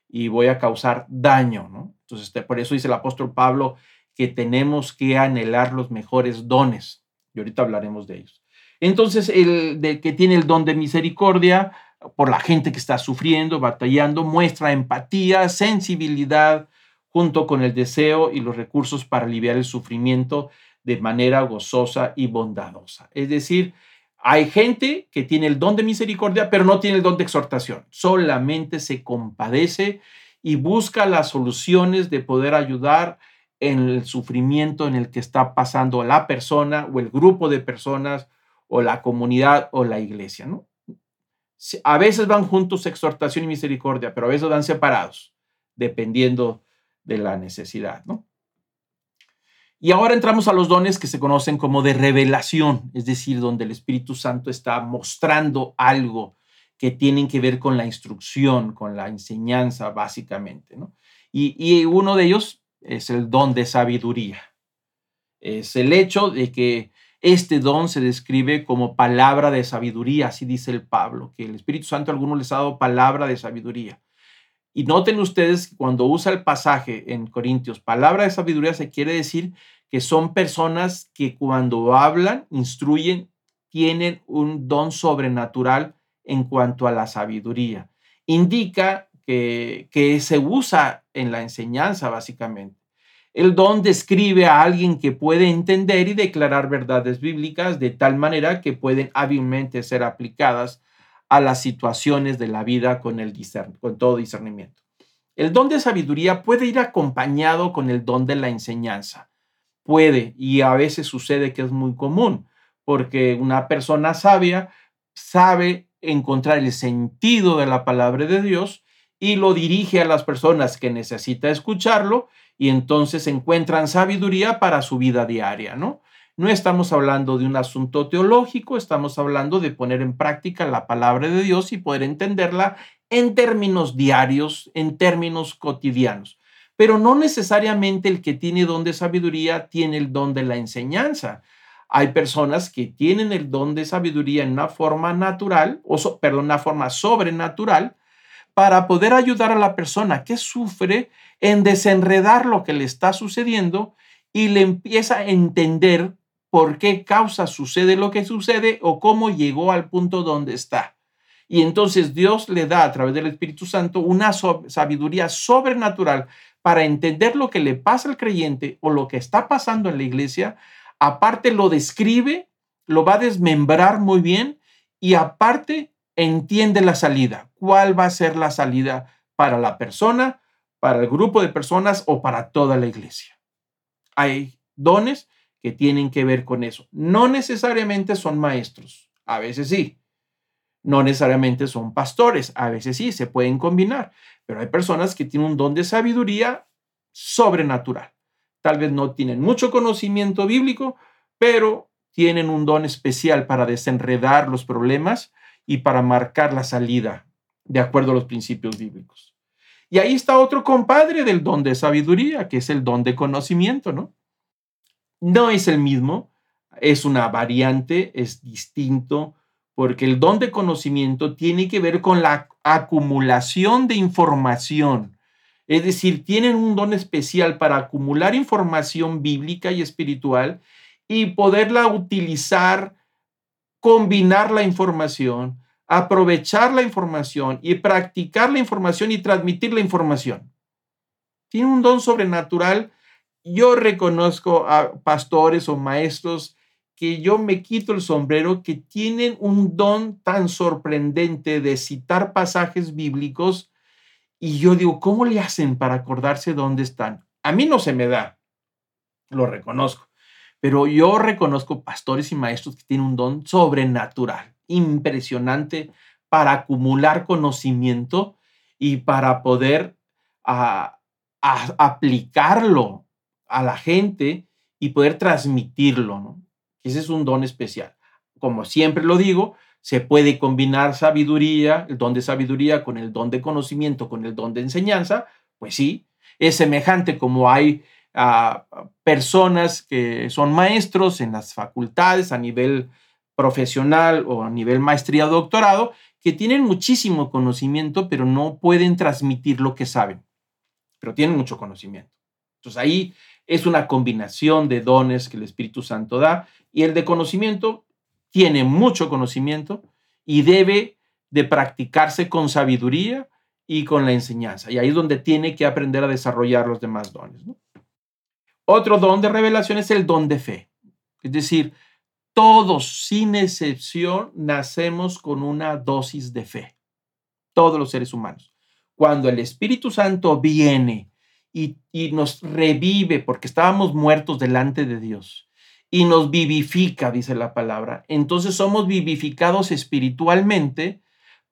y voy a causar daño, ¿no? Entonces, por eso dice el apóstol Pablo que tenemos que anhelar los mejores dones. Y ahorita hablaremos de ellos. Entonces, el de que tiene el don de misericordia por la gente que está sufriendo, batallando, muestra empatía, sensibilidad, junto con el deseo y los recursos para aliviar el sufrimiento de manera gozosa y bondadosa. Es decir, hay gente que tiene el don de misericordia, pero no tiene el don de exhortación. Solamente se compadece y busca las soluciones de poder ayudar en el sufrimiento en el que está pasando la persona o el grupo de personas o la comunidad o la iglesia, ¿no? A veces van juntos exhortación y misericordia, pero a veces van separados, dependiendo de la necesidad, ¿no? Y ahora entramos a los dones que se conocen como de revelación, es decir, donde el Espíritu Santo está mostrando algo que tienen que ver con la instrucción, con la enseñanza, básicamente, ¿no? Y, y uno de ellos es el don de sabiduría. Es el hecho de que este don se describe como palabra de sabiduría, así dice el Pablo, que el Espíritu Santo a algunos les ha dado palabra de sabiduría. Y noten ustedes que cuando usa el pasaje en Corintios, palabra de sabiduría se quiere decir que son personas que cuando hablan, instruyen, tienen un don sobrenatural en cuanto a la sabiduría. Indica que, que se usa en la enseñanza, básicamente. El don describe a alguien que puede entender y declarar verdades bíblicas de tal manera que pueden hábilmente ser aplicadas a las situaciones de la vida con, el con todo discernimiento. El don de sabiduría puede ir acompañado con el don de la enseñanza. Puede, y a veces sucede que es muy común, porque una persona sabia sabe encontrar el sentido de la palabra de Dios y lo dirige a las personas que necesita escucharlo y entonces encuentran sabiduría para su vida diaria, ¿no? No estamos hablando de un asunto teológico, estamos hablando de poner en práctica la palabra de Dios y poder entenderla en términos diarios, en términos cotidianos. Pero no necesariamente el que tiene don de sabiduría tiene el don de la enseñanza. Hay personas que tienen el don de sabiduría en una forma natural, o perdón, una forma sobrenatural, para poder ayudar a la persona que sufre en desenredar lo que le está sucediendo y le empieza a entender por qué causa sucede lo que sucede o cómo llegó al punto donde está. Y entonces Dios le da a través del Espíritu Santo una sabiduría sobrenatural para entender lo que le pasa al creyente o lo que está pasando en la iglesia. Aparte lo describe, lo va a desmembrar muy bien y aparte entiende la salida. ¿Cuál va a ser la salida para la persona, para el grupo de personas o para toda la iglesia? Hay dones que tienen que ver con eso. No necesariamente son maestros, a veces sí. No necesariamente son pastores, a veces sí, se pueden combinar, pero hay personas que tienen un don de sabiduría sobrenatural. Tal vez no tienen mucho conocimiento bíblico, pero tienen un don especial para desenredar los problemas y para marcar la salida de acuerdo a los principios bíblicos. Y ahí está otro compadre del don de sabiduría, que es el don de conocimiento, ¿no? no es el mismo, es una variante, es distinto, porque el don de conocimiento tiene que ver con la acumulación de información. Es decir, tienen un don especial para acumular información bíblica y espiritual y poderla utilizar, combinar la información, aprovechar la información y practicar la información y transmitir la información. Tiene un don sobrenatural yo reconozco a pastores o maestros que yo me quito el sombrero, que tienen un don tan sorprendente de citar pasajes bíblicos y yo digo, ¿cómo le hacen para acordarse dónde están? A mí no se me da, lo reconozco, pero yo reconozco pastores y maestros que tienen un don sobrenatural, impresionante para acumular conocimiento y para poder ah, aplicarlo a la gente y poder transmitirlo. Ese es un don especial. Como siempre lo digo, se puede combinar sabiduría, el don de sabiduría con el don de conocimiento, con el don de enseñanza, pues sí, es semejante como hay ah, personas que son maestros en las facultades a nivel profesional o a nivel maestría o doctorado, que tienen muchísimo conocimiento, pero no pueden transmitir lo que saben, pero tienen mucho conocimiento. Entonces ahí es una combinación de dones que el Espíritu Santo da y el de conocimiento tiene mucho conocimiento y debe de practicarse con sabiduría y con la enseñanza. Y ahí es donde tiene que aprender a desarrollar los demás dones. Otro don de revelación es el don de fe. Es decir, todos, sin excepción, nacemos con una dosis de fe. Todos los seres humanos. Cuando el Espíritu Santo viene y, nos revive porque estábamos muertos delante de Dios y nos vivifica, dice la palabra. Entonces somos vivificados espiritualmente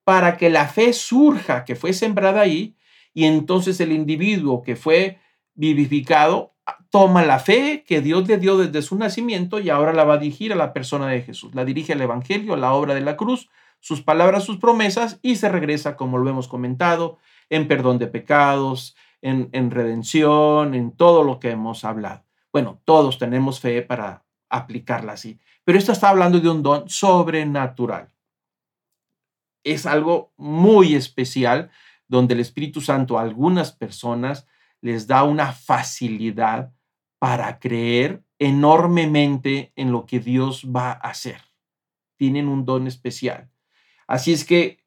para que la fe surja, que fue sembrada ahí, y entonces el individuo que fue vivificado toma la fe que Dios le dio desde su nacimiento y ahora la va a dirigir a la persona de Jesús. La dirige al Evangelio, la obra de la cruz, sus palabras, sus promesas y se regresa, como lo hemos comentado, en perdón de pecados, en, en redención, en todo lo que hemos hablado. Bueno, todos tenemos fe para aplicarla así, pero esto está hablando de un don sobrenatural. Es algo muy especial donde el Espíritu Santo a algunas personas les da una facilidad para creer enormemente en lo que Dios va a hacer. Tienen un don especial. Así es que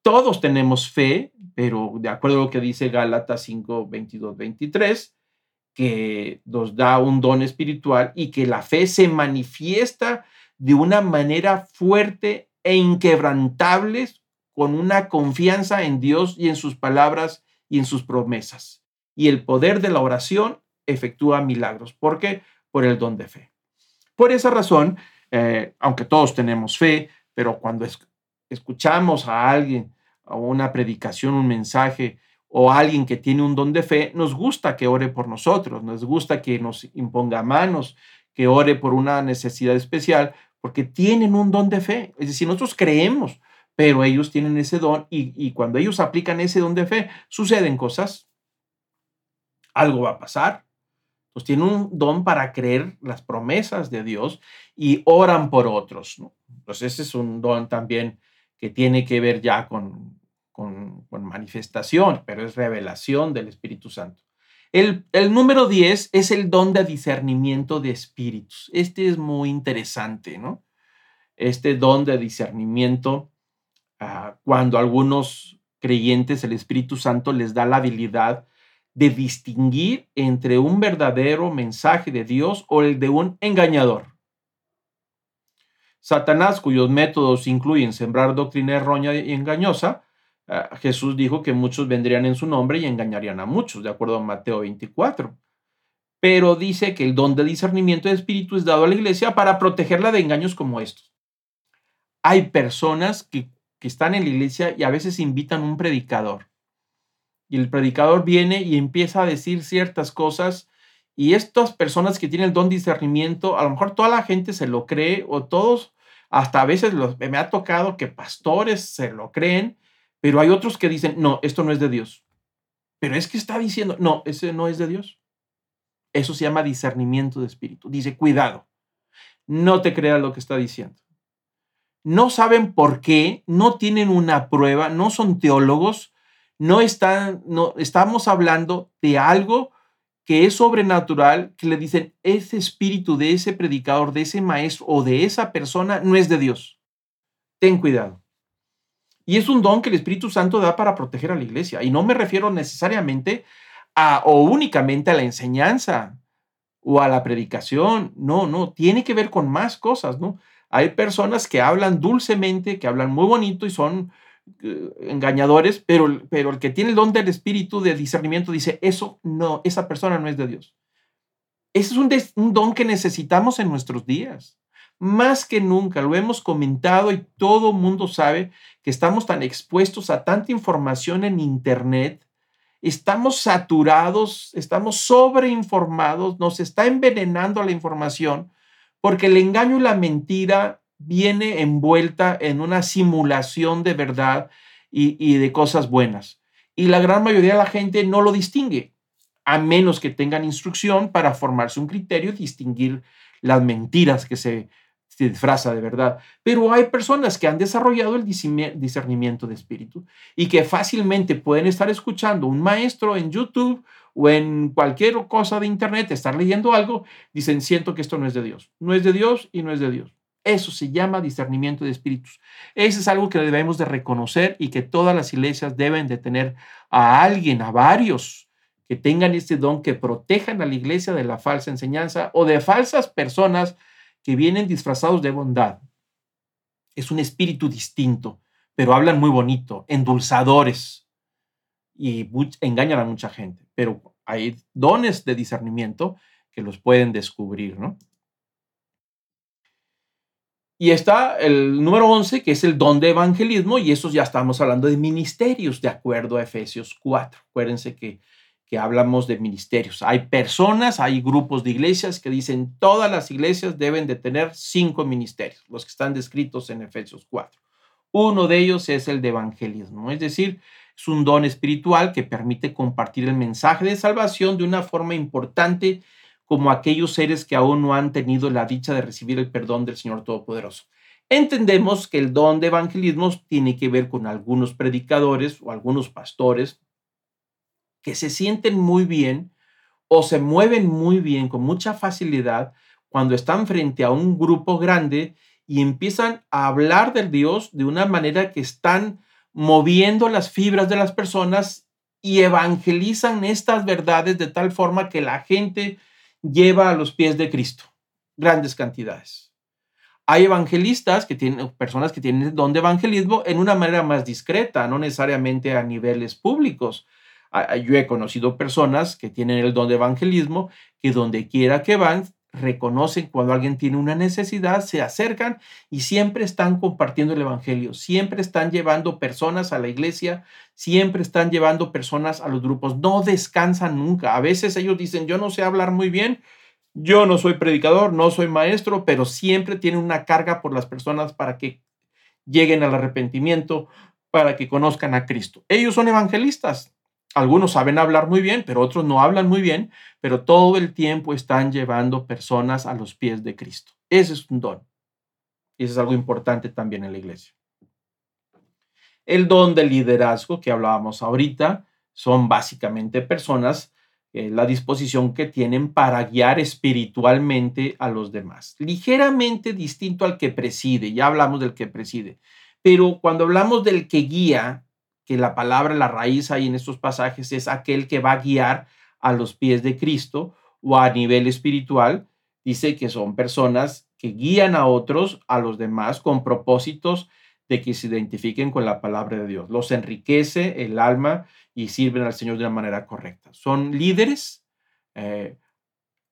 todos tenemos fe, pero de acuerdo a lo que dice Gálatas 5, 22, 23, que nos da un don espiritual y que la fe se manifiesta de una manera fuerte e inquebrantable con una confianza en Dios y en sus palabras y en sus promesas. Y el poder de la oración efectúa milagros. ¿Por qué? Por el don de fe. Por esa razón, eh, aunque todos tenemos fe, pero cuando escuchamos a alguien, a una predicación, un mensaje, o a alguien que tiene un don de fe, nos gusta que ore por nosotros, nos gusta que nos imponga manos, que ore por una necesidad especial, porque tienen un don de fe. Es decir, nosotros creemos, pero ellos tienen ese don y, y cuando ellos aplican ese don de fe, suceden cosas. Algo va a pasar, pues tienen un don para creer las promesas de Dios y oran por otros. ¿no? Pues ese es un don también que tiene que ver ya con, con, manifestación, pero es revelación del Espíritu Santo. El, el, número 10 es el don de discernimiento de espíritus. Este es muy interesante, ¿no? Este don de discernimiento, uh, cuando algunos creyentes el Espíritu Santo les da la habilidad de distinguir entre un verdadero mensaje de Dios o el de un engañador. Satanás, cuyos métodos incluyen sembrar doctrina errónea y engañosa, eh, Jesús dijo que muchos vendrían en su nombre y engañarían a muchos, de acuerdo a Mateo 24. Pero dice que el don de discernimiento de espíritu es dado a la iglesia para protegerla de engaños como estos. Hay personas que, que están en la iglesia y a veces invitan un predicador y el predicador viene y empieza a decir ciertas cosas y estas personas que tienen el don discernimiento, a lo mejor toda la gente se lo cree o todos, hasta a veces me ha tocado que pastores se lo creen, pero hay otros que dicen, no, esto no es de Dios. Pero es que está diciendo, no, ese no es de Dios. Eso se llama discernimiento de espíritu. Dice, cuidado, no te creas lo que está diciendo. No saben por qué, no tienen una prueba, no son teólogos, no están, no, estamos hablando de algo que es sobrenatural, que le dicen, ese espíritu de ese predicador, de ese maestro o de esa persona no es de Dios. Ten cuidado. Y es un don que el Espíritu Santo da para proteger a la iglesia. Y no me refiero necesariamente a o únicamente a la enseñanza o a la predicación. No, no, tiene que ver con más cosas, ¿no? Hay personas que hablan dulcemente, que hablan muy bonito y son engañadores, pero, pero el que tiene el don del espíritu de discernimiento dice, eso no, esa persona no es de Dios. Ese es un, don que necesitamos en nuestros días. Más que nunca, lo hemos comentado y todo mundo sabe que estamos tan expuestos a tanta información en Internet, estamos saturados, estamos sobreinformados, nos está envenenando la información, porque el engaño y la mentira viene envuelta en una simulación de verdad y, de cosas buenas. Y la gran mayoría de la gente no lo distingue, a menos que tengan instrucción para formarse un criterio y distinguir las mentiras que se, se disfraza de verdad. Pero hay personas que han desarrollado el discernimiento de espíritu y que fácilmente pueden estar escuchando un maestro en YouTube o en cualquier cosa de internet, estar leyendo algo, dicen, siento que esto no es de Dios. No es de Dios y no es de Dios. Eso se llama discernimiento de espíritus. Eso es algo que debemos de reconocer y que todas las iglesias deben de tener a alguien, a varios, que tengan este don, que protejan a la iglesia de la falsa enseñanza o de falsas personas que vienen disfrazados de bondad. Es un espíritu distinto, pero hablan muy bonito, endulzadores y engañan a mucha gente. Pero hay dones de discernimiento que los pueden descubrir, ¿no? Y está el número 11, que es el don de evangelismo, y eso ya estamos hablando de ministerios, de acuerdo a Efesios 4. Acuérdense que, que hablamos de ministerios. Hay personas, hay grupos de iglesias que dicen todas las iglesias deben de tener cinco ministerios, los que están descritos en Efesios 4. Uno de ellos es el de evangelismo, es decir, es un don espiritual que permite compartir el mensaje de salvación de una forma importante como aquellos seres que aún no han tenido la dicha de recibir el perdón del Señor Todopoderoso. Entendemos que el don de evangelismo tiene que ver con algunos predicadores o algunos pastores que se sienten muy bien o se mueven muy bien con mucha facilidad cuando están frente a un grupo grande y empiezan a hablar del Dios de una manera que están moviendo las fibras de las personas y evangelizan estas verdades de tal forma que la gente lleva a los pies de Cristo grandes cantidades. Hay evangelistas que tienen, personas que tienen don de evangelismo en una manera más discreta, no necesariamente a niveles públicos. Yo he conocido personas que tienen el don de evangelismo que donde quiera que van reconocen cuando alguien tiene una necesidad, se acercan y siempre están compartiendo el Evangelio, siempre están llevando personas a la iglesia, siempre están llevando personas a los grupos, no descansan nunca. A veces ellos dicen, yo no sé hablar muy bien, yo no soy predicador, no soy maestro, pero siempre tienen una carga por las personas para que lleguen al arrepentimiento, para que conozcan a Cristo. Ellos son evangelistas, algunos saben hablar muy bien, pero otros no hablan muy bien, pero todo el tiempo están llevando personas a los pies de Cristo. Ese es un don. Y eso es algo importante también en la iglesia. El don del liderazgo que hablábamos ahorita son básicamente personas, eh, la disposición que tienen para guiar espiritualmente a los demás. Ligeramente distinto al que preside, ya hablamos del que preside, pero cuando hablamos del que guía, que la palabra, la raíz ahí en estos pasajes es aquel que va a guiar a los pies de Cristo o a nivel espiritual. Dice que son personas que guían a otros, a los demás, con propósitos de que se identifiquen con la palabra de Dios. Los enriquece el alma y sirven al Señor de una manera correcta. Son líderes. Eh,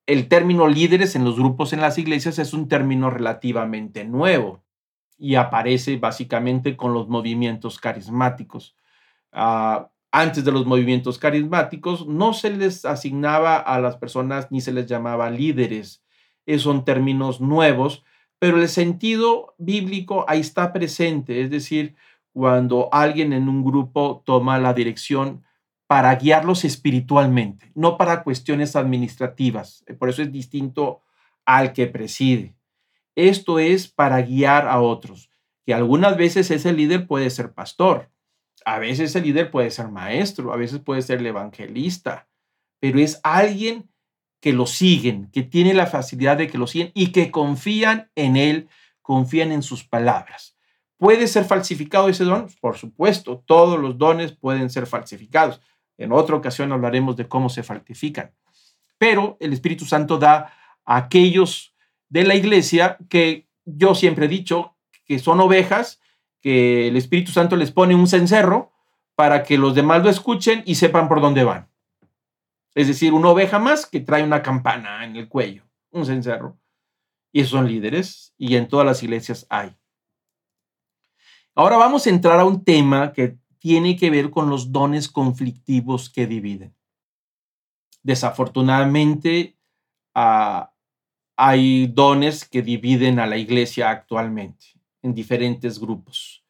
el término líderes en los grupos en las iglesias es un término relativamente nuevo y aparece básicamente con los movimientos carismáticos. Ah, antes de los movimientos carismáticos, no se les asignaba a las personas ni se les llamaba líderes. Esos son términos nuevos, pero el sentido bíblico ahí está presente, es decir, cuando alguien en un grupo toma la dirección para guiarlos espiritualmente, no para cuestiones administrativas. Por eso es distinto al que preside. Esto es para guiar a otros, que algunas veces ese líder puede ser pastor, a veces el líder puede ser maestro, a veces puede ser el evangelista, pero es alguien que lo siguen, que tiene la facilidad de que lo siguen y que confían en él, confían en sus palabras. ¿Puede ser falsificado ese don? Por supuesto, todos los dones pueden ser falsificados. En otra ocasión hablaremos de cómo se falsifican. Pero el Espíritu Santo da a aquellos de la iglesia que yo siempre he dicho que son ovejas que el Espíritu Santo les pone un cencerro para que los demás lo escuchen y sepan por dónde van. Es decir, una oveja más que trae una campana en el cuello, un cencerro. Y esos son líderes y en todas las iglesias hay. Ahora vamos a entrar a un tema que tiene que ver con los dones conflictivos que dividen. Desafortunadamente, ah, hay dones que dividen a la iglesia actualmente en diferentes grupos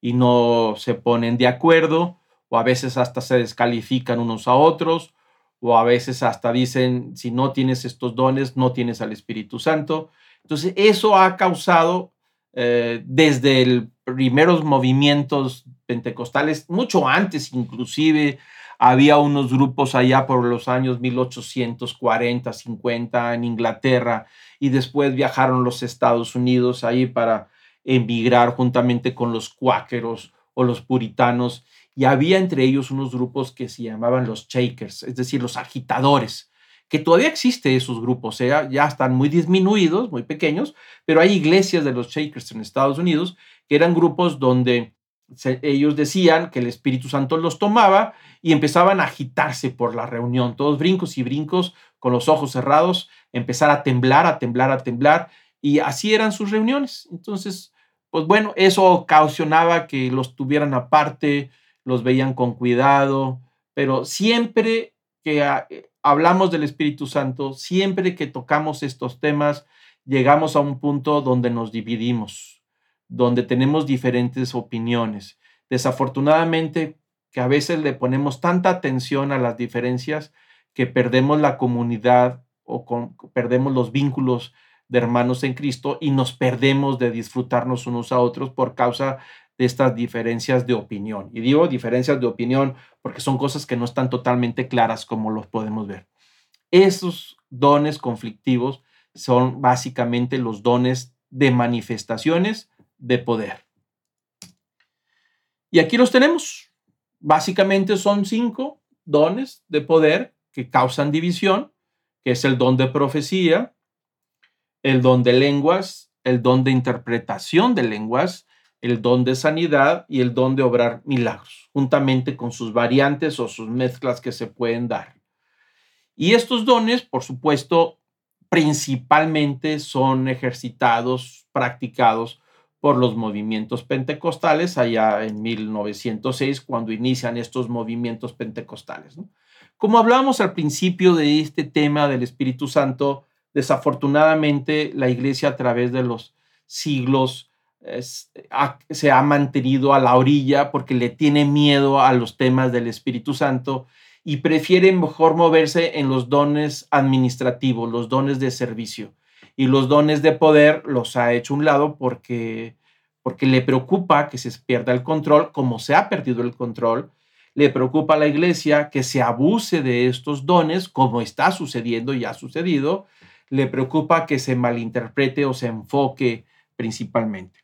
y no se ponen de acuerdo o a veces hasta se descalifican unos a otros o a veces hasta dicen, si no tienes estos dones, no tienes al Espíritu Santo. Entonces, eso ha causado eh, desde los primeros movimientos pentecostales, mucho antes inclusive, había unos grupos allá por los años 1840, 50 en Inglaterra y después viajaron los Estados Unidos ahí para emigrar juntamente con los cuáqueros o los puritanos, y había entre ellos unos grupos que se llamaban los shakers, es decir, los agitadores, que todavía existe esos grupos, ¿eh? ya están muy disminuidos, muy pequeños, pero hay iglesias de los shakers en Estados Unidos que eran grupos donde ellos decían que el Espíritu Santo los tomaba y empezaban a agitarse por la reunión, todos brincos y brincos con los ojos cerrados, empezar a temblar, a temblar, a temblar, y así eran sus reuniones. Entonces, pues bueno, eso ocasionaba que los tuvieran aparte, los veían con cuidado, pero siempre que ah, eh, hablamos del Espíritu Santo, siempre que tocamos estos temas, llegamos a un punto donde nos dividimos, donde tenemos diferentes opiniones. Desafortunadamente, que a veces le ponemos tanta atención a las diferencias que perdemos la comunidad o perdemos los vínculos de hermanos en Cristo y nos perdemos de disfrutarnos unos a otros por causa de estas diferencias de opinión. Y digo diferencias de opinión porque son cosas que no están totalmente claras como los podemos ver. Esos dones conflictivos son básicamente los dones de manifestaciones de poder. Y aquí los tenemos. Básicamente son cinco dones de poder que causan división, que es el don de profecía, el don de lenguas, el don de interpretación de lenguas, el don de sanidad y el don de obrar milagros, juntamente con sus variantes o sus mezclas que se pueden dar. Y estos dones, por supuesto, principalmente son ejercitados, practicados por los movimientos pentecostales allá en 1906, cuando inician estos movimientos pentecostales. Como hablábamos al principio de este tema del Espíritu Santo, Desafortunadamente, la iglesia a través de los siglos se ha mantenido a la orilla porque le tiene miedo a los temas del Espíritu Santo y prefiere mejor moverse en los dones administrativos, los dones de servicio. Y los dones de poder los ha hecho un lado porque, porque le preocupa que se pierda el control, como se ha perdido el control. Le preocupa a la iglesia que se abuse de estos dones, como está sucediendo y ha sucedido le preocupa que se malinterprete o se enfoque principalmente.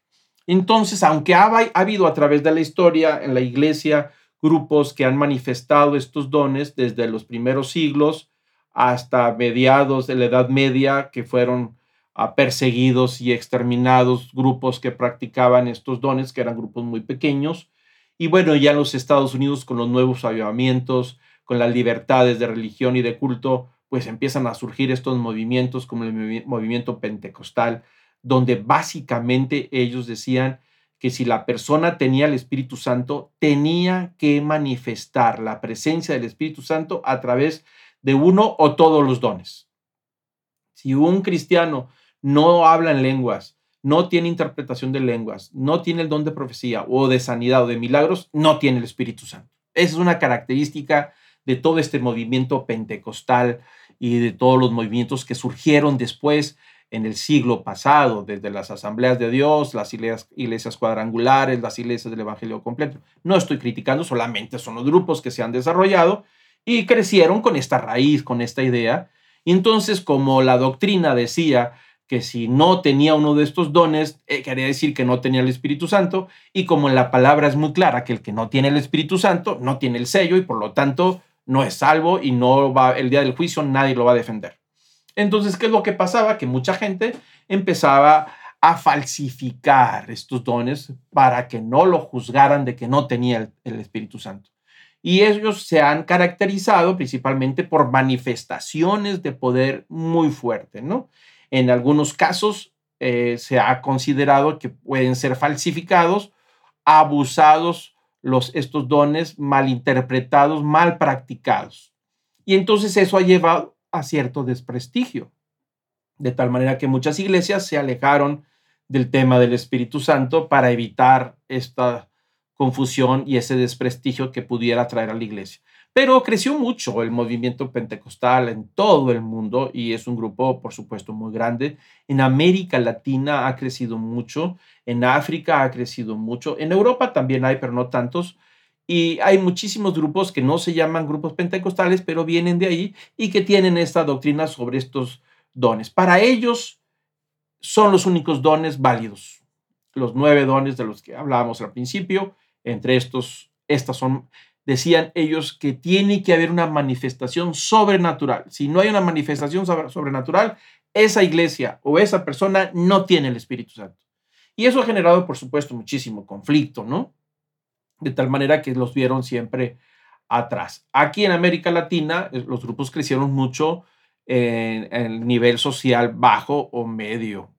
Entonces, aunque ha, habido a través de la historia en la iglesia grupos que han manifestado estos dones desde los primeros siglos hasta mediados de la Edad Media, que fueron ah, perseguidos y exterminados grupos que practicaban estos dones, que eran grupos muy pequeños. Y bueno, ya en los Estados Unidos con los nuevos avivamientos, con las libertades de religión y de culto, pues empiezan a surgir estos movimientos como el movimiento pentecostal, donde básicamente ellos decían que si la persona tenía el Espíritu Santo, tenía que manifestar la presencia del Espíritu Santo a través de uno o todos los dones. Si un cristiano no habla en lenguas, no tiene interpretación de lenguas, no tiene el don de profecía o de sanidad o de milagros, no tiene el Espíritu Santo. Esa es una característica de todo este movimiento pentecostal y de todos los movimientos que surgieron después en el siglo pasado, desde las asambleas de Dios, las iglesias, cuadrangulares, las iglesias del Evangelio completo. No estoy criticando, solamente son los grupos que se han desarrollado y crecieron con esta raíz, con esta idea. Y entonces, como la doctrina decía que si no tenía uno de estos dones, eh, quería decir que no tenía el Espíritu Santo, y como la palabra es muy clara que el que no tiene el Espíritu Santo no tiene el sello y por lo tanto no es salvo y no va el día del juicio nadie lo va a defender. Entonces, ¿qué es lo que pasaba? Que mucha gente empezaba a falsificar estos dones para que no lo juzgaran de que no tenía el, Espíritu Santo. Y ellos se han caracterizado principalmente por manifestaciones de poder muy fuerte, ¿no? En algunos casos eh, se ha considerado que pueden ser falsificados, abusados los, estos dones mal interpretados, mal practicados. Y entonces eso ha llevado a cierto desprestigio, de tal manera que muchas iglesias se alejaron del tema del Espíritu Santo para evitar esta confusión y ese desprestigio que pudiera traer a la iglesia. Pero creció mucho el movimiento pentecostal en todo el mundo y es un grupo, por supuesto, muy grande. En América Latina ha crecido mucho, en África ha crecido mucho, en Europa también hay, pero no tantos. Y hay muchísimos grupos que no se llaman grupos pentecostales, pero vienen de ahí y que tienen esta doctrina sobre estos dones. Para ellos son los únicos dones válidos. Los nueve dones de los que hablábamos al principio, entre estos, estas son decían ellos que tiene que haber una manifestación sobrenatural. Si no hay una manifestación sobrenatural, esa iglesia o esa persona no tiene el Espíritu Santo. Y eso ha generado, por supuesto, muchísimo conflicto, ¿no? De tal manera que los vieron siempre atrás. Aquí en América Latina, eh, los grupos crecieron mucho en el nivel social bajo o medio.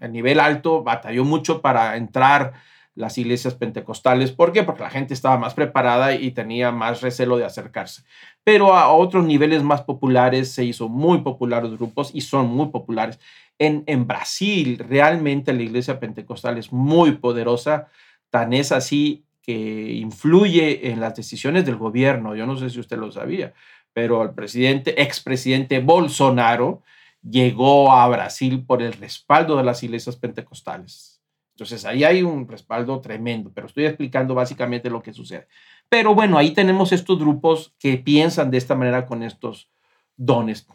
el nivel alto batalló mucho para entrar las iglesias pentecostales. ¿Por qué? Porque la gente estaba más preparada y tenía más recelo de acercarse. Pero a otros niveles más populares se hizo muy popular los grupos y son muy populares. En, en Brasil realmente la iglesia pentecostal es muy poderosa, tan es así que influye en las decisiones del gobierno. Yo no sé si usted lo sabía, pero el presidente, expresidente Bolsonaro, llegó a Brasil por el respaldo de las iglesias pentecostales. Entonces ahí hay un respaldo tremendo, pero estoy explicando básicamente lo que sucede. Pero bueno, ahí tenemos estos grupos que piensan de esta manera con estos dones.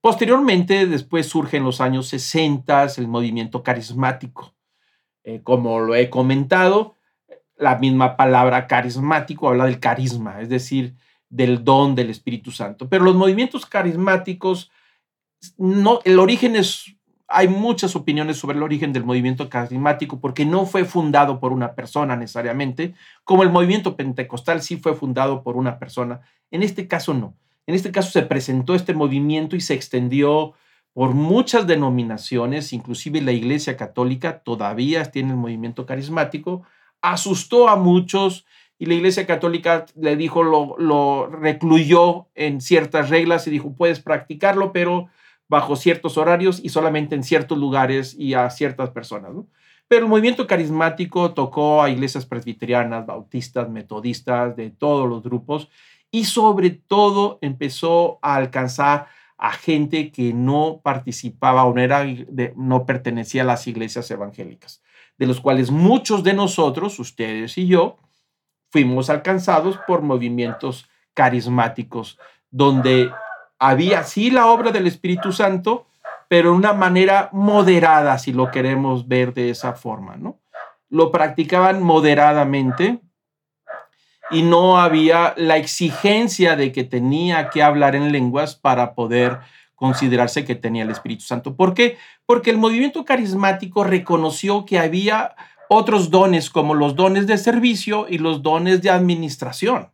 Posteriormente, después surge en los años 60 el movimiento carismático. Eh, como lo he comentado, la misma palabra carismático habla del carisma, es decir, del don del Espíritu Santo. Pero los movimientos carismáticos, no, el origen es, hay muchas opiniones sobre el origen del movimiento carismático porque no fue fundado por una persona necesariamente, como el movimiento pentecostal sí fue fundado por una persona. En este caso no. En este caso se presentó este movimiento y se extendió por muchas denominaciones, inclusive la Iglesia Católica todavía tiene el movimiento carismático, asustó a muchos y la Iglesia Católica le dijo, lo, lo recluyó en ciertas reglas y dijo, puedes practicarlo, pero bajo ciertos horarios y solamente en ciertos lugares y a ciertas personas. Pero el movimiento carismático tocó a iglesias presbiterianas, bautistas, metodistas, de todos los grupos y sobre todo empezó a alcanzar a gente que no participaba o no, no pertenecía a las iglesias evangélicas de los cuales muchos de nosotros, ustedes y yo, fuimos alcanzados por movimientos carismáticos, donde había sí la obra del Espíritu Santo, pero de una manera moderada, si lo queremos ver de esa forma, ¿no? Lo practicaban moderadamente y no había la exigencia de que tenía que hablar en lenguas para poder considerarse que tenía el Espíritu Santo. ¿Por qué? Porque el movimiento carismático reconoció que había otros dones como los dones de servicio y los dones de administración.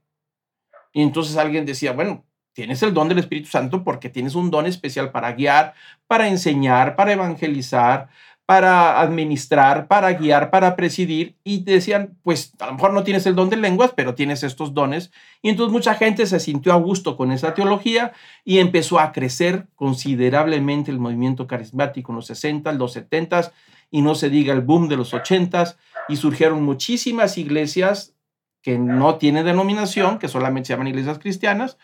Y entonces alguien decía, bueno, tienes el don del Espíritu Santo porque tienes un don especial para guiar, para enseñar, para evangelizar, para administrar, para guiar, para presidir, y decían, pues a lo mejor no tienes el don de lenguas, pero tienes estos dones. Y entonces mucha gente se sintió a gusto con esa teología y empezó a crecer considerablemente el movimiento carismático en los 60, los 70 y no se diga el boom de los 80 y surgieron muchísimas iglesias que no tienen denominación, que solamente se llaman iglesias cristianas,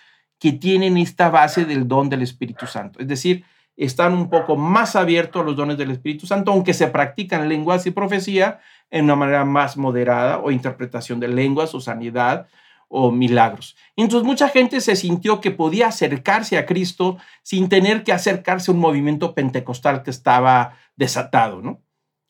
que tienen esta base del don del Espíritu Santo. Es decir, están un poco más abiertos a los dones del Espíritu Santo, aunque se practican lenguas y profecía en una manera más moderada o interpretación de lenguas o sanidad o milagros. Entonces mucha gente se sintió que podía acercarse a Cristo sin tener que acercarse a un movimiento pentecostal que estaba desatado, ¿no?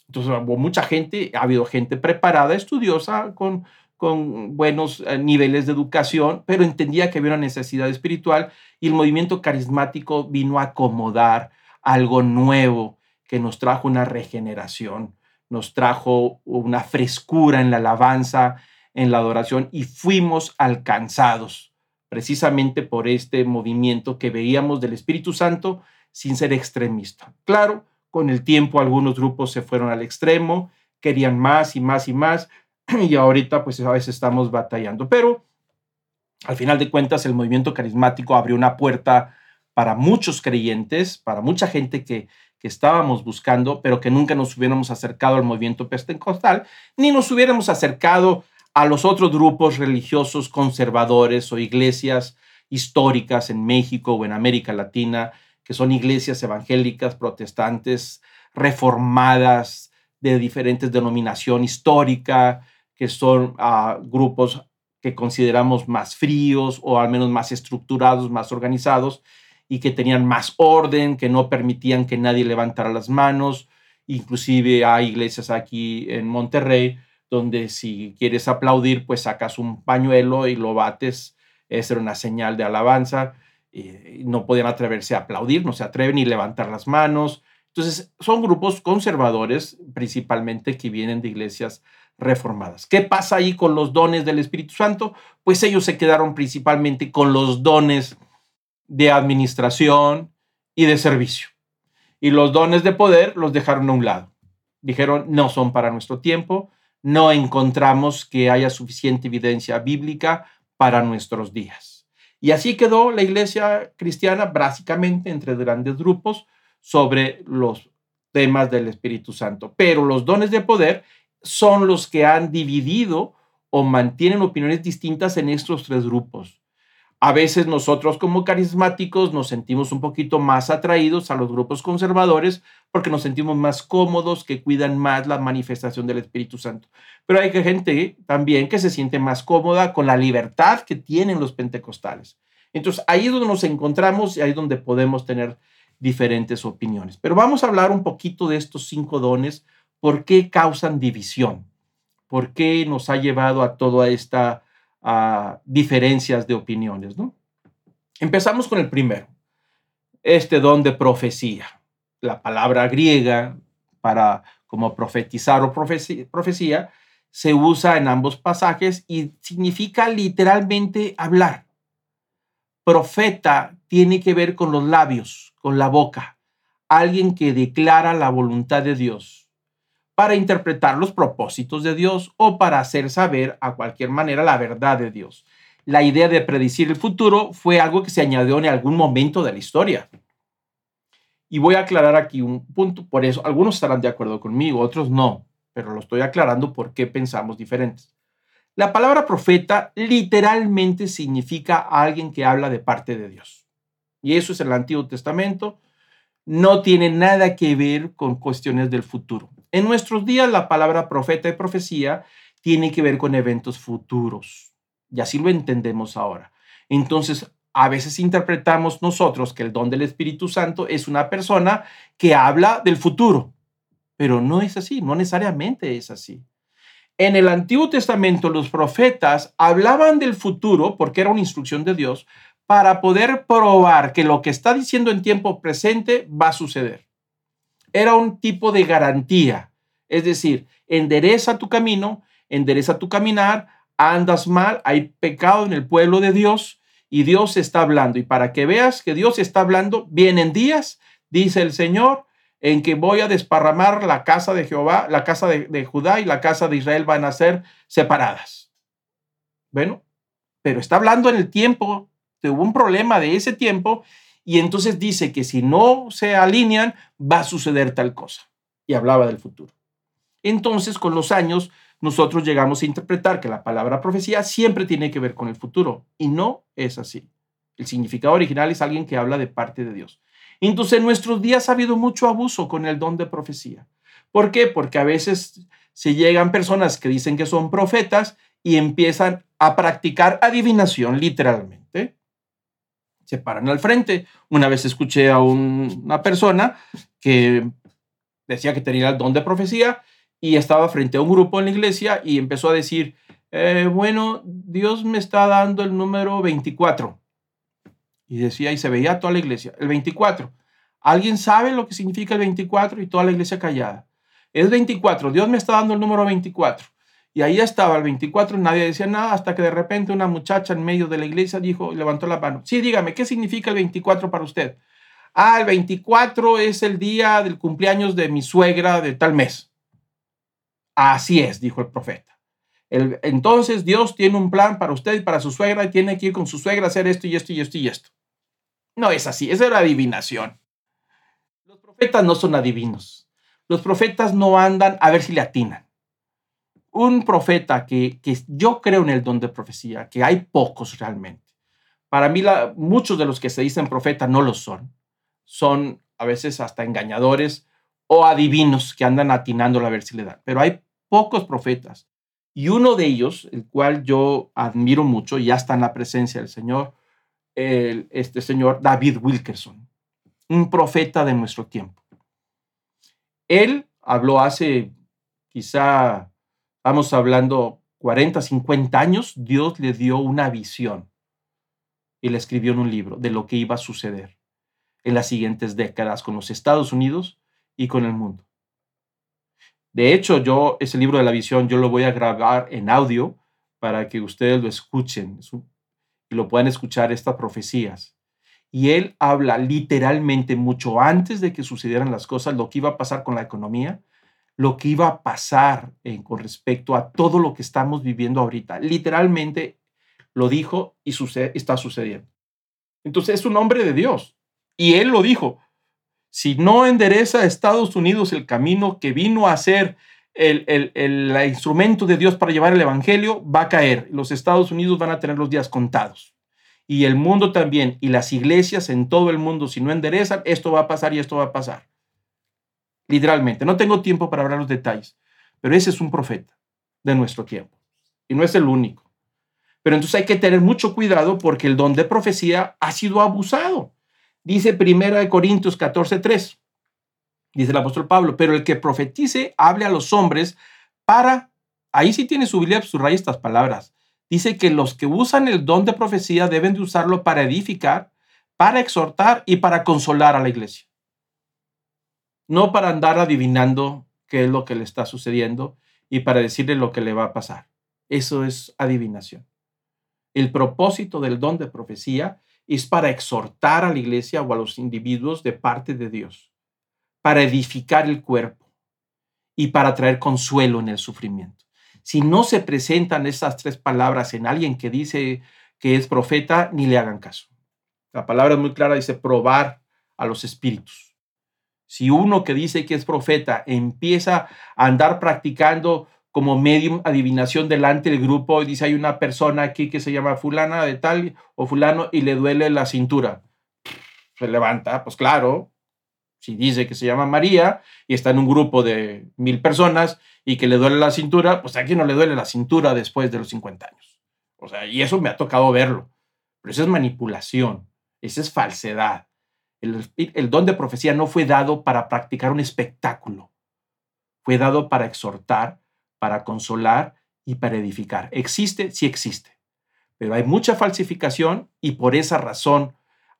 Entonces hubo mucha gente, ha habido gente preparada, estudiosa, con, con buenos eh, niveles de educación, pero entendía que había una necesidad espiritual y el movimiento carismático vino a acomodar algo nuevo que nos trajo una regeneración, nos trajo una frescura en la alabanza, en la adoración y fuimos alcanzados precisamente por este movimiento que veíamos del Espíritu Santo sin ser extremista. Claro, con el tiempo algunos grupos se fueron al extremo, querían más y más y más, y ahorita pues a veces estamos batallando. Pero al final de cuentas el movimiento carismático abrió una puerta para muchos creyentes, para mucha gente que, que estábamos buscando, pero que nunca nos hubiéramos acercado al movimiento pentecostal, ni nos hubiéramos acercado a los otros grupos religiosos conservadores o iglesias históricas en México o en América Latina, que son iglesias evangélicas, protestantes, reformadas, de diferentes denominación histórica, que son ah, grupos que consideramos más fríos o al menos más estructurados, más organizados y que tenían más orden, que no permitían que nadie levantara las manos. Inclusive hay iglesias aquí en Monterrey donde si quieres aplaudir, pues sacas un pañuelo y lo bates. Esa era una señal de alabanza. No podían atreverse a aplaudir, no se atreven ni levantar las manos. Entonces, son grupos conservadores principalmente que vienen de iglesias reformadas. ¿Qué pasa ahí con los dones del Espíritu Santo? Pues ellos se quedaron principalmente con los dones de administración y de servicio. Y los dones de poder los dejaron a un lado. dijeron no son para nuestro tiempo, no encontramos que haya suficiente evidencia bíblica para nuestros días. Y así quedó la iglesia cristiana básicamente entre grandes grupos sobre los temas del Espíritu Santo. Pero los dones de poder son los que han dividido o mantienen opiniones distintas en estos tres grupos. A veces nosotros como carismáticos nos sentimos un poquito más atraídos a los grupos conservadores porque nos sentimos más cómodos, que cuidan más la manifestación del Espíritu Santo. Pero hay gente también que se siente más cómoda con la libertad que tienen los pentecostales. Entonces ahí es donde nos encontramos y ahí es donde podemos tener diferentes opiniones. Pero vamos a hablar un poquito de estos cinco dones, por qué causan división, por qué nos ha llevado a toda esta a diferencias de opiniones. ¿no? Empezamos con el primero, este don de profecía. La palabra griega para como profetizar o profecía, profecía se usa en ambos pasajes y significa literalmente hablar. Profeta tiene que ver con los labios, con la boca, alguien que declara la voluntad de Dios para interpretar los propósitos de Dios o para hacer saber a cualquier manera la verdad de Dios. La idea de predecir el futuro fue algo que se añadió en algún momento de la historia. Y voy a aclarar aquí un punto, por eso algunos estarán de acuerdo conmigo, otros no, pero lo estoy aclarando por qué pensamos diferentes. La palabra profeta literalmente significa alguien que habla de parte de Dios. Y eso es el Antiguo Testamento. No tiene nada que ver con cuestiones del futuro. En nuestros días la palabra profeta y profecía tiene que ver con eventos futuros. Y así lo entendemos ahora. Entonces, a veces interpretamos nosotros que el don del Espíritu Santo es una persona que habla del futuro, pero no es así, no necesariamente es así. En el Antiguo Testamento los profetas hablaban del futuro porque era una instrucción de Dios para poder probar que lo que está diciendo en tiempo presente va a suceder era un tipo de garantía. Es decir, endereza tu camino, endereza tu caminar, andas mal, hay pecado en el pueblo de Dios y Dios está hablando. Y para que veas que Dios está hablando, vienen días, dice el Señor, en que voy a desparramar la casa de Jehová, la casa de, de Judá y la casa de Israel van a ser separadas. Bueno, pero está hablando en el tiempo, hubo un problema de ese tiempo y entonces dice que si no se alinean, va a suceder tal cosa. Y hablaba del futuro. Entonces, con los años, nosotros llegamos a interpretar que la palabra profecía siempre tiene que ver con el futuro. Y no es así. El significado original es alguien que habla de parte de Dios. Entonces, en nuestros días ha habido mucho abuso con el don de profecía. ¿Por qué? Porque a veces se llegan personas que dicen que son profetas y empiezan a practicar adivinación literalmente se paran al frente. Una vez escuché a una persona que decía que tenía el don de profecía y estaba frente a un grupo en la iglesia y empezó a decir, eh, bueno, Dios me está dando el número 24. Y decía, y se veía toda la iglesia, el 24. ¿Alguien sabe lo que significa el 24? Y toda la iglesia callada. Es 24, Dios me está dando el número 24. Y ahí estaba el 24, nadie decía nada, hasta que de repente una muchacha en medio de la iglesia dijo, levantó la mano. Sí, dígame, ¿qué significa el 24 para usted? Ah, el 24 es el día del cumpleaños de mi suegra de tal mes. Así es, dijo el profeta. entonces Dios tiene un plan para usted y para su suegra y tiene que ir con su suegra a hacer esto y esto y esto y esto. No es así, esa era adivinación. Los profetas no son adivinos. Los profetas no andan a ver si le atinan un profeta que, yo creo en el don de profecía, que hay pocos realmente. Para mí, muchos de los que se dicen profeta no lo son. Son a veces hasta engañadores o adivinos que andan atinando a ver si le dan. Pero hay pocos profetas. Y uno de ellos, el cual yo admiro mucho, ya está en la presencia del Señor, este señor David Wilkerson, un profeta de nuestro tiempo. Él habló hace quizá Estamos hablando 40, 50 años, Dios le dio una visión y le escribió en un libro de lo que iba a suceder en las siguientes décadas con los Estados Unidos y con el mundo. De hecho, yo ese libro de la visión yo lo voy a grabar en audio para que ustedes lo escuchen y lo puedan escuchar estas profecías. Y él habla literalmente mucho antes de que sucedieran las cosas, lo que iba a pasar con la economía, lo que iba a pasar eh, con respecto a todo lo que estamos viviendo ahorita. Literalmente lo dijo y está sucediendo. Entonces es un hombre de Dios. Y él lo dijo. Si no endereza a Estados Unidos el camino que vino a ser el, el, instrumento de Dios para llevar el Evangelio, va a caer. Los Estados Unidos van a tener los días contados. Y el mundo también. Y las iglesias en todo el mundo, si no enderezan, esto va a pasar y esto va a pasar. Literalmente. No tengo tiempo para hablar los detalles. Pero ese es un profeta de nuestro tiempo. Y no es el único. Pero entonces hay que tener mucho cuidado porque el don de profecía ha sido abusado. Dice 1 Corintios 14:3. Dice el apóstol Pablo, pero el que profetice hable a los hombres para, ahí sí tiene su Biblia, subraya estas palabras. Dice que los que usan el don de profecía deben de usarlo para edificar, para exhortar y para consolar a la iglesia. No para andar adivinando qué es lo que le está sucediendo y para decirle lo que le va a pasar. Eso es adivinación. El propósito del don de profecía es para exhortar a la iglesia o a los individuos de parte de Dios, para edificar el cuerpo y para traer consuelo en el sufrimiento. Si no se presentan esas tres palabras en alguien que dice que es profeta, ni le hagan caso. La palabra es muy clara, dice probar a los espíritus. Si uno que dice que es profeta empieza a andar practicando como medium adivinación delante del grupo y dice hay una persona aquí que se llama fulana de tal o fulano y le duele la cintura. Se levanta, pues claro, si dice que se llama María y está en un grupo de mil personas y que le duele la cintura, pues a quién no le duele la cintura después de los 50 años. O sea, y eso me ha tocado verlo. Pero eso es manipulación, eso es falsedad. El, don de profecía no fue dado para practicar un espectáculo, fue dado para exhortar para consolar y para edificar. ¿Existe? Sí existe. Pero hay mucha falsificación y por esa razón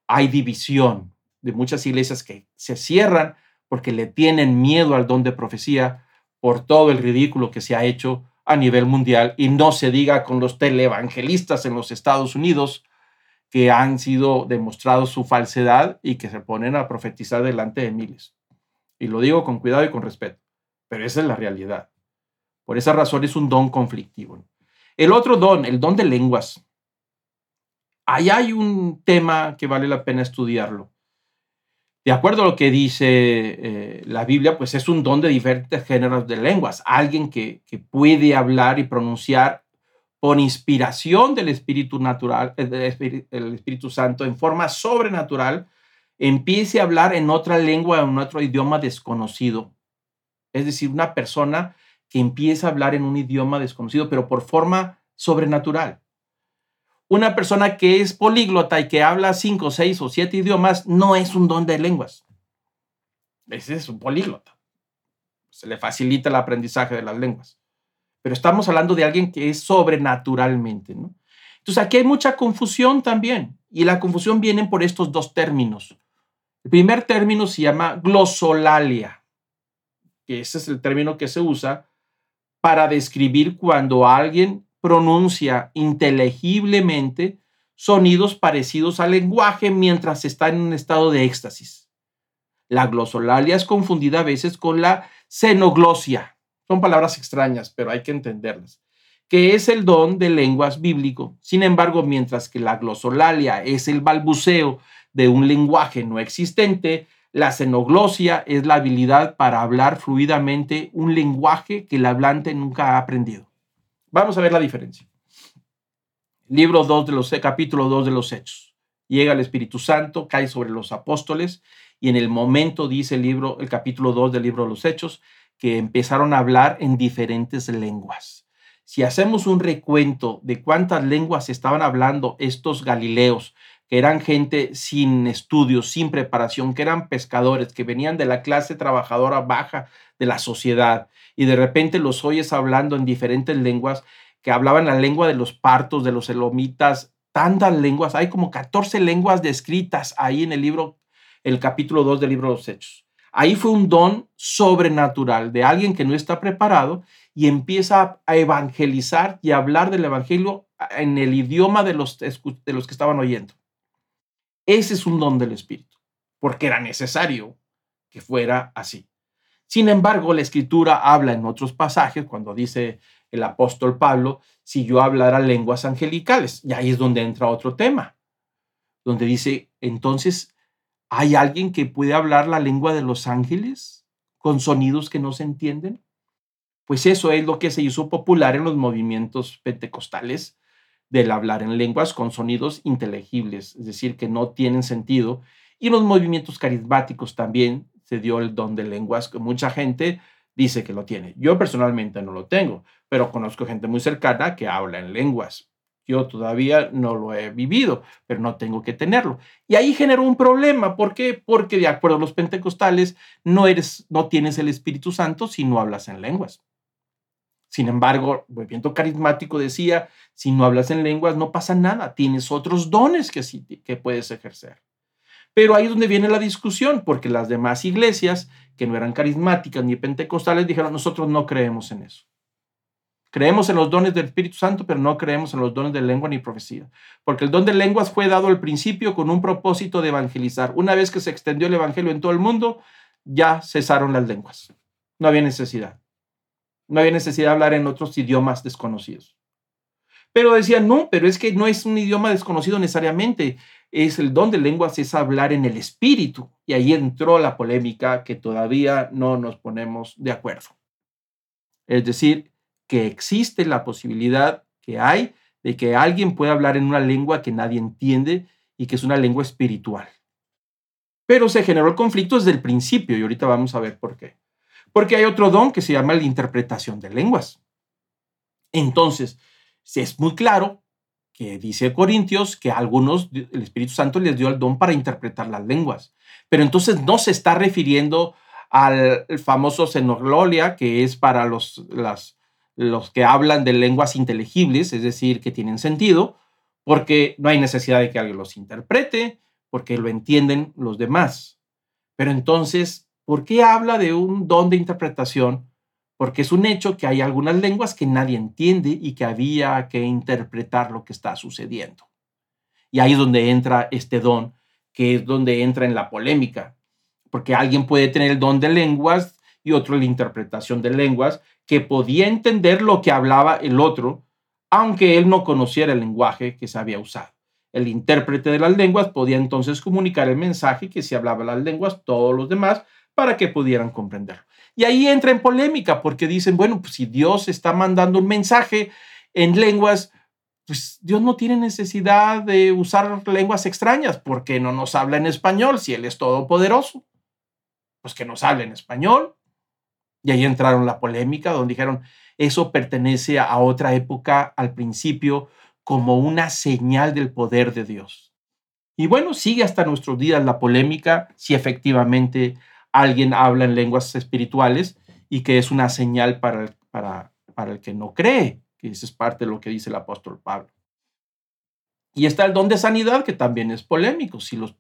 hay división de muchas iglesias que se cierran porque le tienen miedo al don de profecía por todo el ridículo que se ha hecho a nivel mundial y no se diga con los televangelistas en los Estados Unidos que han sido demostrados su falsedad y que se ponen a profetizar delante de miles. Y lo digo con cuidado y con respeto, pero esa es la realidad. Por esa razón es un don conflictivo. El otro don, el don de lenguas. Ahí hay un tema que vale la pena estudiarlo. De acuerdo a lo que dice eh, la Biblia, pues es un don de diferentes géneros de lenguas. Alguien que, que puede hablar y pronunciar por inspiración del Espíritu natural, eh, el Espíritu Santo, en forma sobrenatural, empiece a hablar en otra lengua, en otro idioma desconocido. Es decir, una persona que empieza a hablar en un idioma desconocido, pero por forma sobrenatural. Una persona que es políglota y que habla cinco, seis o siete idiomas no es un don de lenguas. Ese es un políglota. Se le facilita el aprendizaje de las lenguas. Pero estamos hablando de alguien que es sobrenaturalmente, ¿no? Entonces aquí hay mucha confusión también. Y la confusión viene por estos dos términos. El primer término se llama glosolalia, que ese es el término que se usa para describir cuando alguien pronuncia inteligiblemente sonidos parecidos al lenguaje mientras está en un estado de éxtasis. La glosolalia es confundida a veces con la xenoglosia. Son palabras extrañas, pero hay que entenderlas. Que es el don de lenguas bíblico. Sin embargo, mientras que la glosolalia es el balbuceo de un lenguaje no existente, la xenoglosia es la habilidad para hablar fluidamente un lenguaje que el hablante nunca ha aprendido. Vamos a ver la diferencia. Libro 2 de los capítulo 2 de los Hechos. Llega el Espíritu Santo, cae sobre los apóstoles y en el momento dice el libro, el capítulo 2 del libro de los Hechos, que empezaron a hablar en diferentes lenguas. Si hacemos un recuento de cuántas lenguas estaban hablando estos galileos que eran gente sin estudios, sin preparación, que eran pescadores, que venían de la clase trabajadora baja de la sociedad, y de repente los oyes hablando en diferentes lenguas, que hablaban la lengua de los partos, de los elomitas, tantas lenguas, hay como 14 lenguas descritas ahí en el libro, el capítulo 2 del libro de los Hechos. Ahí fue un don sobrenatural de alguien que no está preparado y empieza a evangelizar y a hablar del evangelio en el idioma de los, de los que estaban oyendo. Ese es un don del Espíritu, porque era necesario que fuera así. Sin embargo, la escritura habla en otros pasajes, cuando dice el apóstol Pablo, si yo hablara lenguas angelicales, y ahí es donde entra otro tema, donde dice, entonces, ¿hay alguien que puede hablar la lengua de los ángeles con sonidos que no se entienden? Pues eso es lo que se hizo popular en los movimientos pentecostales del hablar en lenguas con sonidos inteligibles, es decir, que no tienen sentido. Y en los movimientos carismáticos también se dio el don de lenguas, que mucha gente dice que lo tiene. Yo personalmente no lo tengo, pero conozco gente muy cercana que habla en lenguas. Yo todavía no lo he vivido, pero no tengo que tenerlo. Y ahí generó un problema. ¿Por qué? Porque de acuerdo a los pentecostales, no, eres, no tienes el Espíritu Santo si no hablas en lenguas. Sin embargo, el movimiento carismático decía, si no hablas en lenguas no pasa nada, tienes otros dones que, sí, que puedes ejercer. Pero ahí es donde viene la discusión, porque las demás iglesias, que no eran carismáticas ni pentecostales, dijeron, nosotros no creemos en eso. Creemos en los dones del Espíritu Santo, pero no creemos en los dones de lengua ni profecía. Porque el don de lenguas fue dado al principio con un propósito de evangelizar. Una vez que se extendió el evangelio en todo el mundo, ya cesaron las lenguas. No había necesidad. No había necesidad de hablar en otros idiomas desconocidos. Pero decían, no, pero es que no es un idioma desconocido necesariamente. Es el don de lenguas, es hablar en el espíritu. Y ahí entró la polémica que todavía no nos ponemos de acuerdo. Es decir, que existe la posibilidad que hay de que alguien pueda hablar en una lengua que nadie entiende y que es una lengua espiritual. Pero se generó el conflicto desde el principio y ahorita vamos a ver por qué. Porque hay otro don que se llama la interpretación de lenguas. Entonces, es muy claro que dice Corintios que a algunos el Espíritu Santo les dio el don para interpretar las lenguas. Pero entonces no se está refiriendo al famoso xenoglolia, que es para los, los que hablan de lenguas inteligibles, es decir, que tienen sentido, porque no hay necesidad de que alguien los interprete, porque lo entienden los demás. Pero entonces ¿Por qué habla de un don de interpretación? Porque es un hecho que hay algunas lenguas que nadie entiende y que había que interpretar lo que está sucediendo. Y ahí es donde entra este don, que es donde entra en la polémica, porque alguien puede tener el don de lenguas y otro la interpretación de lenguas, que podía entender lo que hablaba el otro, aunque él no conociera el lenguaje que se había usado. El intérprete de las lenguas podía entonces comunicar el mensaje que si hablaba las lenguas, todos los demás para que pudieran comprenderlo. Y ahí entra en polémica porque dicen, bueno, pues si Dios está mandando un mensaje en lenguas, pues Dios no tiene necesidad de usar lenguas extrañas porque no nos habla en español si Él es todopoderoso. Pues que nos hable en español. Y ahí entraron la polémica donde dijeron, eso pertenece a otra época al principio como una señal del poder de Dios. Y bueno, sigue hasta nuestros días la polémica si efectivamente alguien habla en lenguas espirituales y que es una señal para el, para, para el que no cree, que eso es parte de lo que dice el apóstol Pablo. Y está el don de sanidad, que también es polémico, si, los,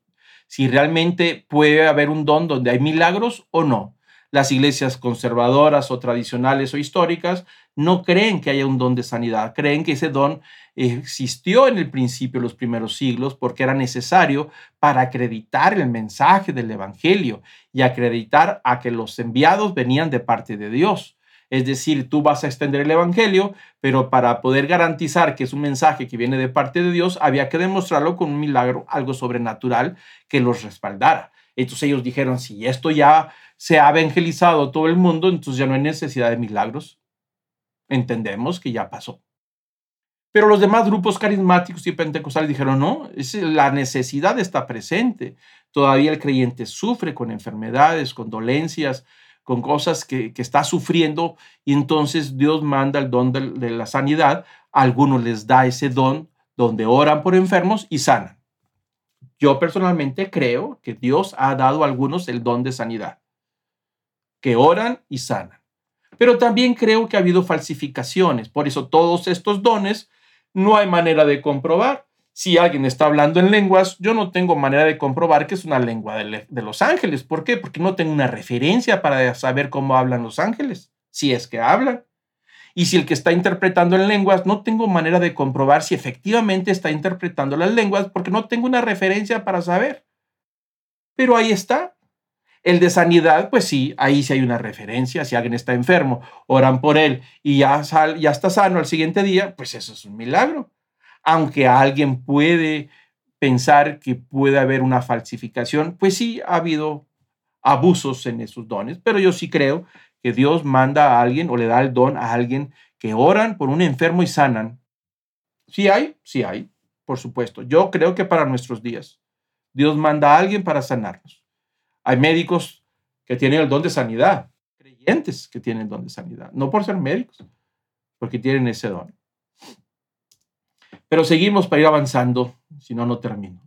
si realmente puede haber un don donde hay milagros o no. Las iglesias conservadoras o tradicionales o históricas no creen que haya un don de sanidad, creen que ese don existió en el principio, los primeros siglos, porque era necesario para acreditar el mensaje del Evangelio y acreditar a que los enviados venían de parte de Dios. Es decir, tú vas a extender el Evangelio, pero para poder garantizar que es un mensaje que viene de parte de Dios, había que demostrarlo con un milagro, algo sobrenatural que los respaldara. Entonces ellos dijeron, si esto ya se ha evangelizado todo el mundo, entonces ya no hay necesidad de milagros. Entendemos que ya pasó. Pero los demás grupos carismáticos y pentecostales dijeron, no, la necesidad está presente. Todavía el creyente sufre con enfermedades, con dolencias, con cosas que, está sufriendo y entonces Dios manda el don de, la sanidad. Algunos les da ese don donde oran por enfermos y sanan. Yo personalmente creo que Dios ha dado a algunos el don de sanidad, que oran y sanan. Pero también creo que ha habido falsificaciones. Por eso todos estos dones no hay manera de comprobar. Si alguien está hablando en lenguas, yo no tengo manera de comprobar que es una lengua de, los ángeles. ¿Por qué? Porque no tengo una referencia para saber cómo hablan los ángeles, si es que hablan. Y si el que está interpretando en lenguas, no tengo manera de comprobar si efectivamente está interpretando las lenguas porque no tengo una referencia para saber. Pero ahí está. El de sanidad, pues sí, ahí sí hay una referencia. Si alguien está enfermo, oran por él y ya, ya está sano al siguiente día, pues eso es un milagro. Aunque alguien puede pensar que puede haber una falsificación, pues sí ha habido abusos en esos dones, pero yo sí creo que Dios manda a alguien o le da el don a alguien que oran por un enfermo y sanan. Sí hay, sí hay, por supuesto. Yo creo que para nuestros días Dios manda a alguien para sanarnos. Hay médicos que tienen el don de sanidad, creyentes que tienen el don de sanidad, no por ser médicos, porque tienen ese don. Pero seguimos para ir avanzando, si no, no termino.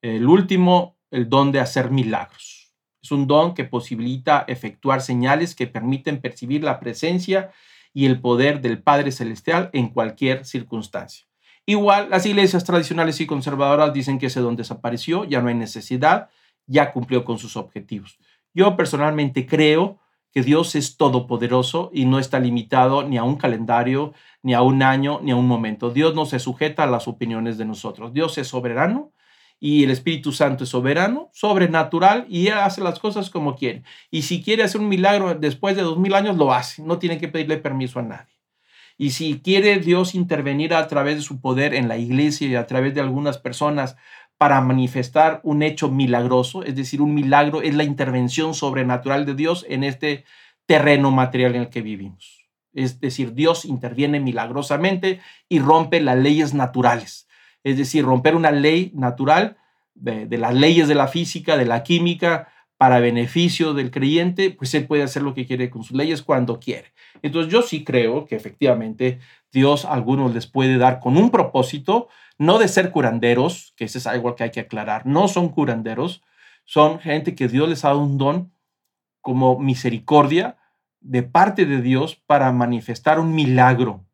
El último, el don de hacer milagros. Es un don que posibilita efectuar señales que permiten percibir la presencia y el poder del Padre Celestial en cualquier circunstancia. Igual, las iglesias tradicionales y conservadoras dicen que ese don desapareció, ya no hay necesidad, ya cumplió con sus objetivos. Yo personalmente creo que Dios es todopoderoso y no está limitado ni a un calendario, ni a un año, ni a un momento. Dios no se sujeta a las opiniones de nosotros. Dios es soberano y el Espíritu Santo es soberano, sobrenatural y hace las cosas como quiere. Y si quiere hacer un milagro después de dos mil años, lo hace. No tiene que pedirle permiso a nadie. Y si quiere Dios intervenir a través de su poder en la iglesia y a través de algunas personas para manifestar un hecho milagroso, es decir, un milagro es la intervención sobrenatural de Dios en este terreno material en el que vivimos. Es decir, Dios interviene milagrosamente y rompe las leyes naturales. Es decir, romper una ley natural de, las leyes de la física, de la química, para beneficio del creyente, pues él puede hacer lo que quiere con sus leyes cuando quiere. Entonces yo sí creo que efectivamente Dios a algunos les puede dar con un propósito, no de ser curanderos, que ese es algo que hay que aclarar, no son curanderos, son gente que Dios les ha dado un don como misericordia de parte de Dios para manifestar un milagro,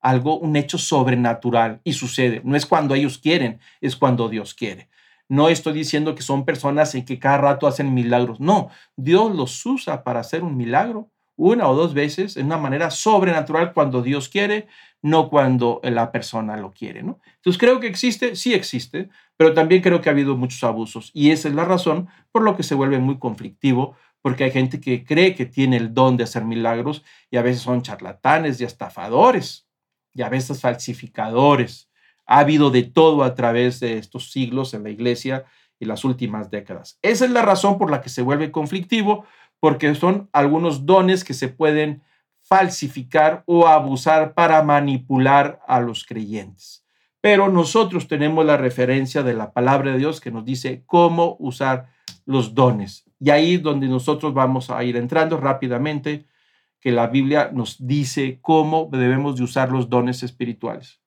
algo, un hecho sobrenatural y sucede. No es cuando ellos quieren, es cuando Dios quiere. No estoy diciendo que son personas en que cada rato hacen milagros. No, Dios los usa para hacer un milagro una o dos veces en una manera sobrenatural cuando Dios quiere, no cuando la persona lo quiere. ¿no? Entonces creo que existe, sí existe, pero también creo que ha habido muchos abusos y esa es la razón por lo que se vuelve muy conflictivo, porque hay gente que cree que tiene el don de hacer milagros y a veces son charlatanes y estafadores y a veces falsificadores. Ha habido de todo a través de estos siglos en la iglesia y las últimas décadas. Esa es la razón por la que se vuelve conflictivo, porque son algunos dones que se pueden falsificar o abusar para manipular a los creyentes. Pero nosotros tenemos la referencia de la palabra de Dios que nos dice cómo usar los dones. Y ahí es donde nosotros vamos a ir entrando rápidamente, que la Biblia nos dice cómo debemos de usar los dones espirituales.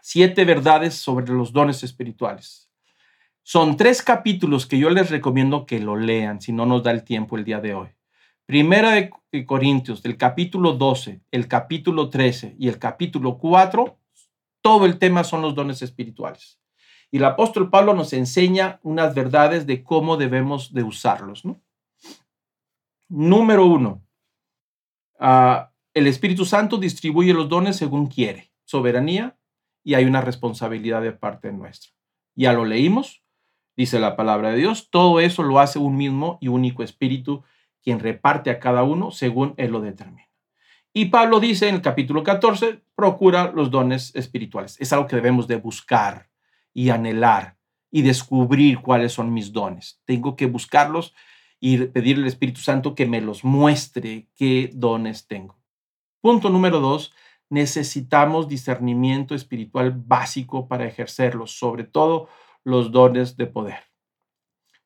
Siete verdades sobre los dones espirituales. Son tres capítulos que yo les recomiendo que lo lean si no nos da el tiempo el día de hoy. Primera de Corintios, del capítulo 12, el capítulo 13 y el capítulo 4, todo el tema son los dones espirituales. Y el apóstol Pablo nos enseña unas verdades de cómo debemos de usarlos. Número uno, ah, el Espíritu Santo distribuye los dones según quiere, soberanía, y hay una responsabilidad de parte nuestra. Ya lo leímos, dice la palabra de Dios. Todo eso lo hace un mismo y único espíritu, quien reparte a cada uno según él lo determina. Y Pablo dice en el capítulo 14, procura los dones espirituales. Es algo que debemos de buscar y anhelar y descubrir cuáles son mis dones. Tengo que buscarlos y pedirle al Espíritu Santo que me los muestre qué dones tengo. Punto número dos, necesitamos discernimiento espiritual básico para ejercerlos, sobre todo los dones de poder.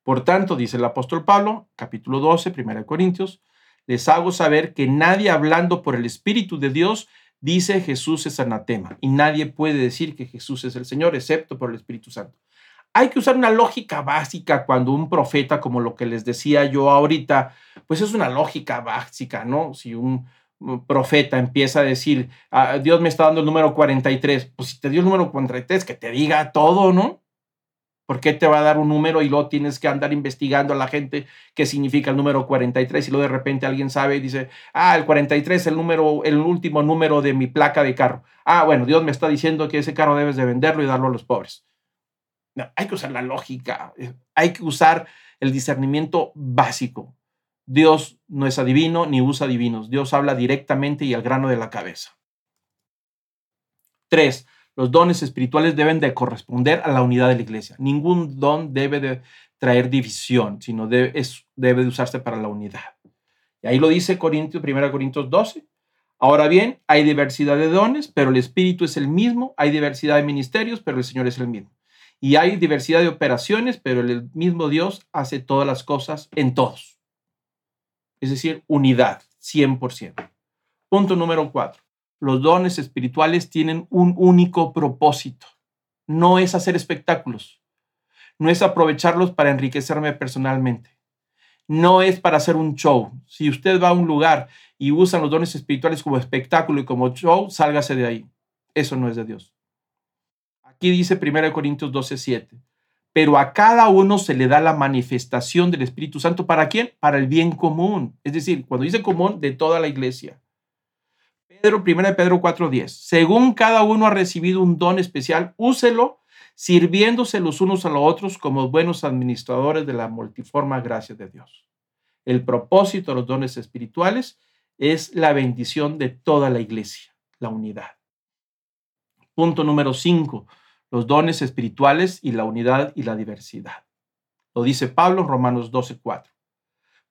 Por tanto, dice el apóstol Pablo, capítulo 12, 1 Corintios, les hago saber que nadie hablando por el Espíritu de Dios dice Jesús es anatema y nadie puede decir que Jesús es el Señor excepto por el Espíritu Santo. Hay que usar una lógica básica cuando un profeta, como lo que les decía yo ahorita, pues es una lógica básica, ¿no? Si un profeta empieza a decir, ah, Dios me está dando el número 43, pues si te dio el número 43, que te diga todo, ¿no? ¿Por qué te va a dar un número y luego tienes que andar investigando a la gente qué significa el número 43 y luego de repente alguien sabe y dice, ah, el 43 es el número, el último número de mi placa de carro. Ah, bueno, Dios me está diciendo que ese carro debes de venderlo y darlo a los pobres. No, hay que usar la lógica, eh, hay que usar el discernimiento básico. Dios no es adivino ni usa divinos. Dios habla directamente y al grano de la cabeza. Tres, los dones espirituales deben de corresponder a la unidad de la iglesia. Ningún don debe de traer división, sino debe, debe de usarse para la unidad. Y ahí lo dice Corintios, 1 Corintios 12. Ahora bien, hay diversidad de dones, pero el Espíritu es el mismo. Hay diversidad de ministerios, pero el Señor es el mismo. Y hay diversidad de operaciones, pero el mismo Dios hace todas las cosas en todos. Es decir, unidad, 100%. Punto número cuatro. Los dones espirituales tienen un único propósito. No es hacer espectáculos. No es aprovecharlos para enriquecerme personalmente no es para hacer un show. Si usted va a un lugar y usa los dones espirituales como espectáculo y como show, sálgase de ahí. Eso no es de Dios. Aquí dice 1 Corintios 12, 7. Pero a cada uno se le da la manifestación del Espíritu Santo. ¿Para quién? Para el bien común. Es decir, cuando dice común, de toda la iglesia. Pedro, 1 Pedro 4:10. Según cada uno ha recibido un don especial, úselo sirviéndose los unos a los otros como buenos administradores de la multiforme gracia de Dios. El propósito de los dones espirituales es la bendición de toda la iglesia, la unidad. Punto número 5. Los dones espirituales y la unidad y la diversidad. Lo dice Pablo en Romanos 12:4.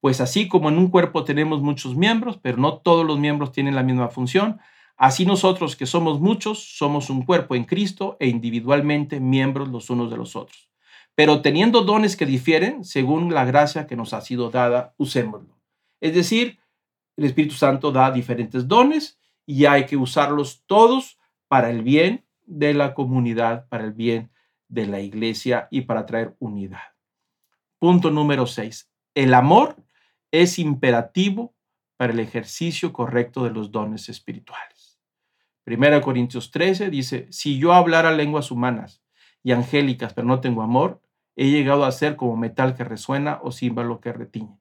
Pues así como en un cuerpo tenemos muchos miembros, pero no todos los miembros tienen la misma función, Así nosotros que somos muchos, somos un cuerpo en Cristo e individualmente miembros los unos de los otros. Pero teniendo dones que difieren, según la gracia que nos ha sido dada, usémoslo. Es decir, el Espíritu Santo da diferentes dones y hay que usarlos todos para el bien de la comunidad, para el bien de la iglesia y para traer unidad. Punto número 6. El amor es imperativo para el ejercicio correcto de los dones espirituales. Primera Corintios 13 dice, si yo hablara lenguas humanas y angélicas, pero no tengo amor, he llegado a ser como metal que resuena o címbalo que retiñe.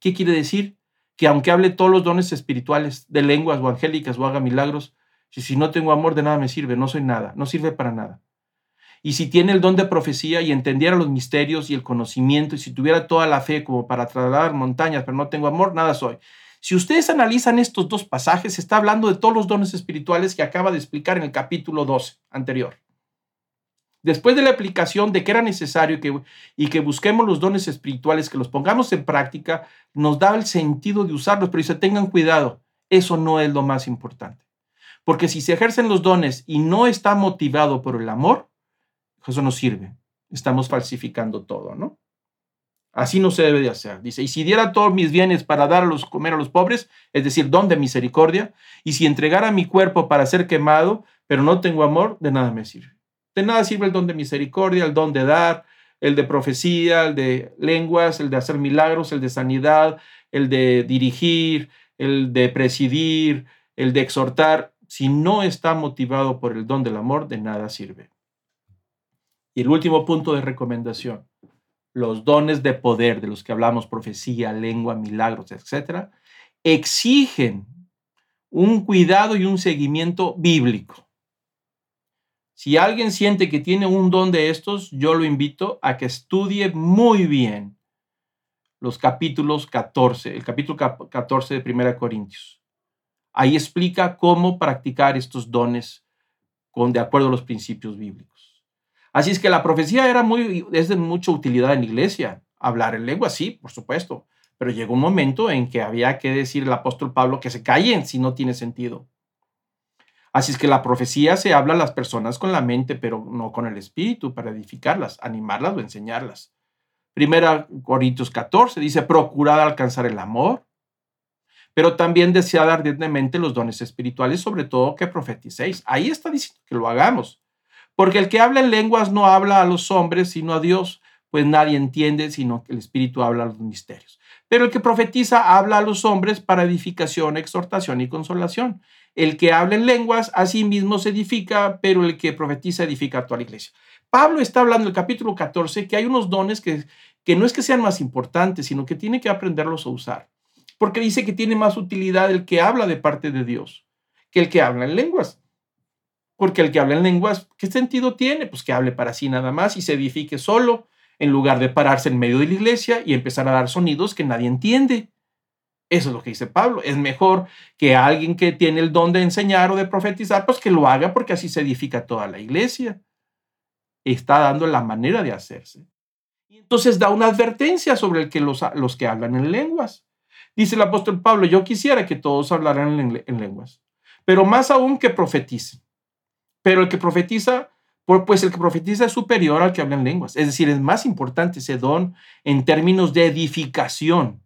¿Qué quiere decir? Que aunque hable todos los dones espirituales de lenguas o angélicas o haga milagros, si, si no tengo amor de nada me sirve, no soy nada, no sirve para nada. Y si tiene el don de profecía y entendiera los misterios y el conocimiento, y si tuviera toda la fe como para trasladar montañas, pero no tengo amor, nada soy. Si ustedes analizan estos dos pasajes, está hablando de todos los dones espirituales que acaba de explicar en el capítulo 12 anterior. Después de la aplicación de que era necesario que, y que busquemos los dones espirituales, que los pongamos en práctica, nos da el sentido de usarlos, pero dice, tengan cuidado, eso no es lo más importante. Porque si se ejercen los dones y no está motivado por el amor, eso no sirve. Estamos falsificando todo, ¿no? Así no se debe de hacer. Dice, y si diera todos mis bienes para dar a comer a los pobres, es decir, don de misericordia, y si entregara mi cuerpo para ser quemado, pero no tengo amor, de nada me sirve. De nada sirve el don de misericordia, el don de dar, el de profecía, el de lenguas, el de hacer milagros, el de sanidad, el de dirigir, el de presidir, el de exhortar. Si no está motivado por el don del amor, de nada sirve. Y el último punto de recomendación los dones de poder de los que hablamos, profecía, lengua, milagros, etcétera, exigen un cuidado y un seguimiento bíblico. Si alguien siente que tiene un don de estos, yo lo invito a que estudie muy bien los capítulos 14, el capítulo 14 de 1 Corintios. Ahí explica cómo practicar estos dones con, de acuerdo a los principios bíblicos. Así es que la profecía era muy, es de mucha utilidad en la iglesia. Hablar en lengua, sí, por supuesto, pero llegó un momento en que había que decir el apóstol Pablo que se callen si no tiene sentido. Así es que la profecía se habla a las personas con la mente, pero no con el espíritu, para edificarlas, animarlas o enseñarlas. Primera Corintios 14 dice, procurad alcanzar el amor, pero también desead ardientemente los dones espirituales, sobre todo que profeticéis. Ahí está diciendo que lo hagamos. Porque el que habla en lenguas no habla a los hombres, sino a Dios, pues nadie entiende, sino que el Espíritu habla los misterios. Pero el que profetiza habla a los hombres para edificación, exhortación y consolación. El que habla en lenguas a sí mismo se edifica, pero el que profetiza edifica a toda la iglesia. Pablo está hablando en el capítulo 14 que hay unos dones que, que no es que sean más importantes, sino que tiene que aprenderlos a usar. Porque dice que tiene más utilidad el que habla de parte de Dios que el que habla en lenguas. Porque el que habla en lenguas, ¿qué sentido tiene? Pues que hable para sí nada más y se edifique solo. en lugar de pararse en medio de la iglesia y empezar a dar sonidos que nadie entiende. Eso es lo que dice Pablo. Es mejor que alguien que tiene el don de enseñar o de profetizar, pues que lo haga porque así se edifica toda la iglesia. Está dando la manera de hacerse. Y entonces da una advertencia sobre el que los, los que hablan en lenguas. Dice el apóstol Pablo, yo quisiera que todos hablaran en, en lenguas, pero más aún que profeticen. Pero el que profetiza, pues el que profetiza es superior al que habla en lenguas. Es decir, es más importante ese don en términos de edificación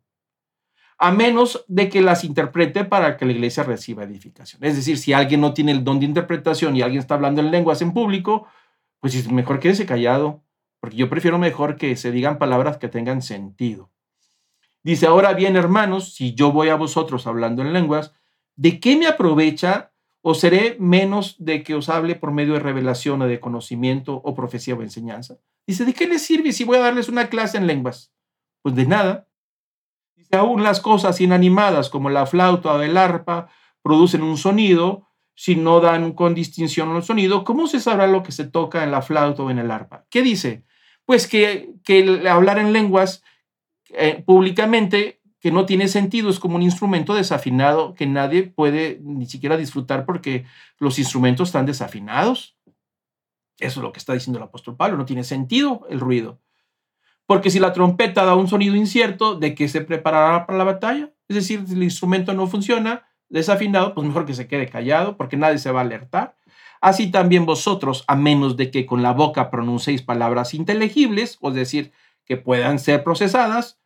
a menos de que las interprete para que la iglesia reciba edificación. Es decir, si alguien no tiene el don de interpretación y alguien está hablando en lenguas en público, pues es mejor quédese callado, porque yo prefiero mejor que se digan palabras que tengan sentido. Dice, ahora bien, hermanos, si yo voy a vosotros hablando en lenguas, ¿de qué me aprovecha o seré menos de que os hable por medio de revelación o de conocimiento o profecía o enseñanza? Dice, ¿de qué les sirve si voy a darles una clase en lenguas? Pues de nada, aún las cosas inanimadas como la flauta o el arpa producen un sonido, si no dan con distinción el sonido, ¿cómo se sabrá lo que se toca en la flauta o en el arpa? ¿Qué dice? Pues que, que hablar en lenguas eh, públicamente que no tiene sentido, es como un instrumento desafinado que nadie puede ni siquiera disfrutar porque los instrumentos están desafinados. Eso es lo que está diciendo el apóstol Pablo, no tiene sentido el ruido. Porque si la trompeta da un sonido incierto, ¿de qué se preparará para la batalla? Es decir, si el instrumento no funciona, desafinado, pues mejor que se quede callado, porque nadie se va a alertar. Así también vosotros, a menos de que con la boca pronunciéis palabras inteligibles, es decir, que puedan ser procesadas,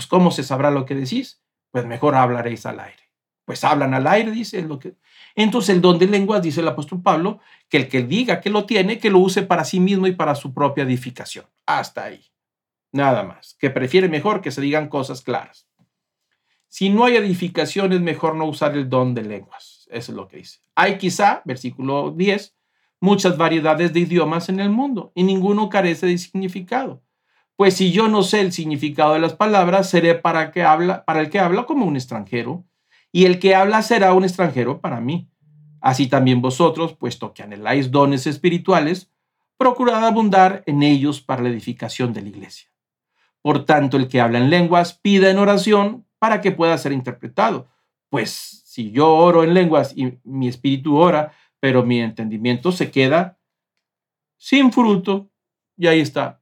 pues ¿cómo se sabrá lo que decís? Pues mejor hablaréis al aire. Pues hablan al aire, dice lo que. Entonces el don de lenguas, dice el apóstol Pablo, que el que diga que lo tiene, que lo use para sí mismo y para su propia edificación. Hasta ahí. Nada más, que prefiere mejor que se digan cosas claras. Si no hay edificación, es mejor no usar el don de lenguas. Eso es lo que dice. Hay quizá, versículo 10, muchas variedades de idiomas en el mundo y ninguno carece de significado. Pues si yo no sé el significado de las palabras, seré para, que habla, para el que habla como un extranjero, y el que habla será un extranjero para mí. Así también vosotros, puesto que anheláis dones espirituales, procurad abundar en ellos para la edificación de la iglesia. Por tanto, el que habla en lenguas pida en oración para que pueda ser interpretado. Pues si yo oro en lenguas y mi espíritu ora, pero mi entendimiento se queda sin fruto, y ahí está.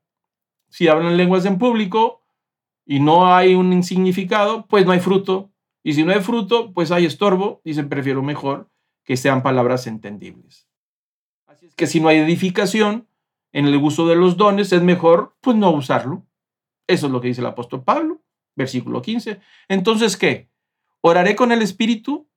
Si hablan lenguas en público y no hay un significado, pues no hay fruto. Y si no hay fruto, pues hay estorbo. Dicen, prefiero mejor que sean palabras entendibles. Así es que si no hay edificación en el uso de los dones, es mejor pues no usarlo. Eso es lo que dice el apóstol Pablo, versículo 15. Entonces, ¿qué? Oraré con el espíritu,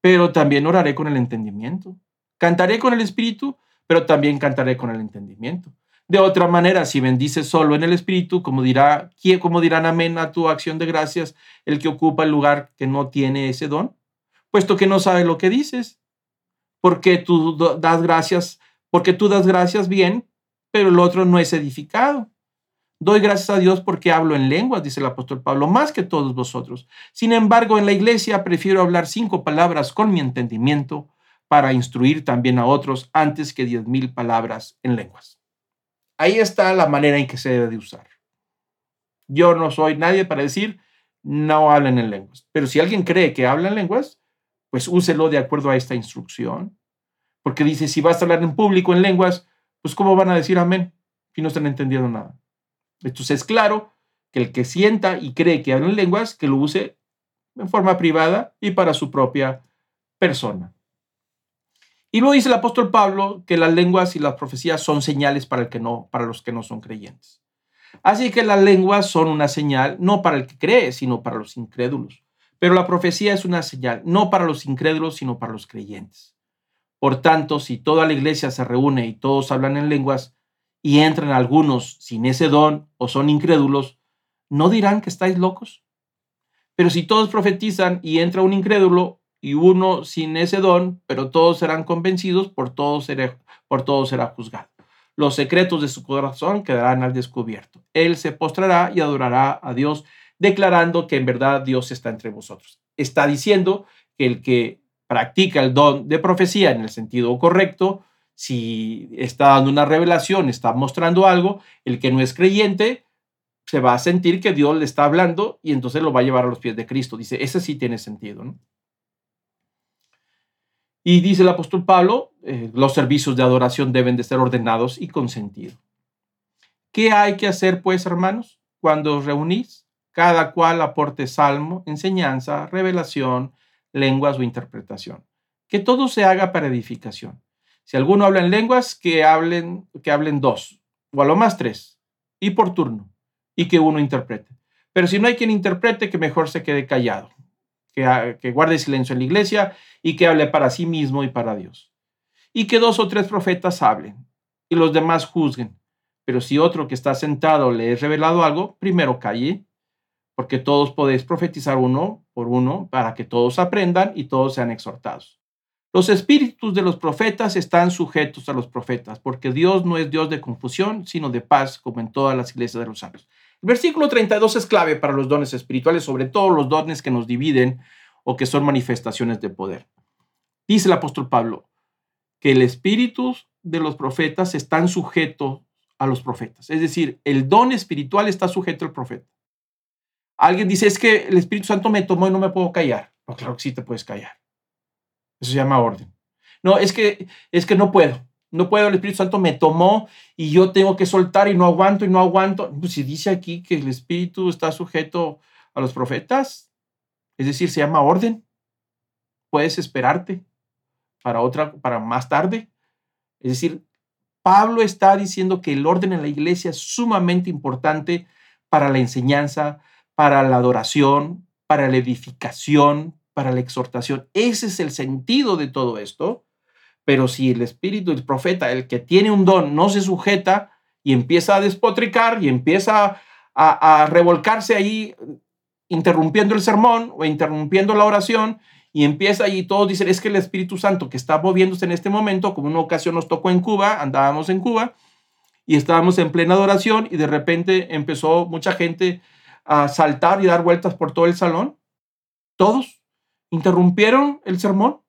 pero también oraré con el entendimiento. Cantaré con el espíritu, pero también cantaré con el entendimiento. De otra manera, si bendices solo en el espíritu, como, dirá, como dirán amén a tu acción de gracias el que ocupa el lugar que no tiene ese don, puesto que no sabe lo que dices, porque tú das gracias, porque tú das gracias bien, pero el otro no es edificado. Doy gracias a Dios porque hablo en lenguas, dice el apóstol Pablo, más que todos vosotros. Sin embargo, en la iglesia prefiero hablar cinco palabras con mi entendimiento para instruir también a otros antes que diez mil palabras en lenguas. Ahí está la manera en que se debe de usar. Yo no soy nadie para decir no hablen en lenguas, pero si alguien cree que habla en lenguas, pues úselo de acuerdo a esta instrucción. Porque dice, si vas a hablar en público en lenguas, pues ¿cómo van a decir amén si no están entendiendo nada? Entonces es claro que el que sienta y cree que habla en lenguas, que lo use en forma privada y para su propia persona. Y luego dice el apóstol Pablo que las lenguas y las profecías son señales para, el que no, para los que no son creyentes. Así que las lenguas son una señal no para el que cree, sino para los incrédulos. Pero la profecía es una señal no para los incrédulos, sino para los creyentes. Por tanto, si toda la iglesia se reúne y todos hablan en lenguas, y entran algunos sin ese don o son incrédulos, ¿no dirán que estáis locos? Pero si todos profetizan y entra un incrédulo y uno sin ese don, pero todos serán convencidos, por todos será, por todos será juzgado. Los secretos de su corazón quedarán al descubierto. Él se postrará y adorará a Dios, declarando que en verdad Dios está entre vosotros. Está diciendo que el que practica el don de profecía en el sentido correcto, si está dando una revelación, está mostrando algo, el que no es creyente se va a sentir que Dios le está hablando y entonces lo va a llevar a los pies de Cristo. Dice, ese sí tiene sentido. ¿no? Y dice el apóstol Pablo, eh, los servicios de adoración deben de ser ordenados y consentidos. ¿Qué hay que hacer, pues, hermanos, cuando os reunís? Cada cual aporte salmo, enseñanza, revelación, lenguas o interpretación. Que todo se haga para edificación. Si alguno habla en lenguas, que hablen, que hablen dos, o a lo más tres, y por turno, y que uno interprete. Pero si no hay quien interprete, que mejor se quede callado, que, que guarde silencio en la iglesia y que hable para sí mismo y para Dios. Y que dos o tres profetas hablen, y los demás juzguen. Pero si otro que está sentado le es revelado algo, primero calle, porque todos podéis profetizar uno por uno para que todos aprendan y todos sean exhortados. Los espíritus de los profetas están sujetos a los profetas, porque Dios no es Dios de confusión, sino de paz, como en todas las iglesias de los santos. El versículo 32 es clave para los dones espirituales, sobre todo los dones que nos dividen o que son manifestaciones de poder. Dice el apóstol Pablo que el espíritu de los profetas están sujetos a los profetas. Es decir, el don espiritual está sujeto al profeta. Alguien dice, es que el Espíritu Santo me tomó y no me puedo callar. No, claro que sí te puedes callar. Eso se llama orden. No, es que, es que no puedo. No puedo, el Espíritu Santo me tomó y yo tengo que soltar y no aguanto y no aguanto. Pues si dice aquí que el Espíritu está sujeto a los profetas, es decir, se llama orden. Puedes esperarte para otra, para más tarde. Es decir, Pablo está diciendo que el orden en la iglesia es sumamente importante para la enseñanza, para la adoración, para la edificación, para la exhortación. Ese es el sentido de todo esto. Pero si el espíritu, el profeta, el que tiene un don, no se sujeta y empieza a despotricar y empieza a, revolcarse ahí, interrumpiendo el sermón o interrumpiendo la oración, y empieza y todos dicen, es que el Espíritu Santo que está moviéndose en este momento, como una ocasión nos tocó en Cuba, andábamos en Cuba y estábamos en plena adoración y de repente empezó mucha gente a saltar y dar vueltas por todo el salón. Todos interrumpieron el sermón.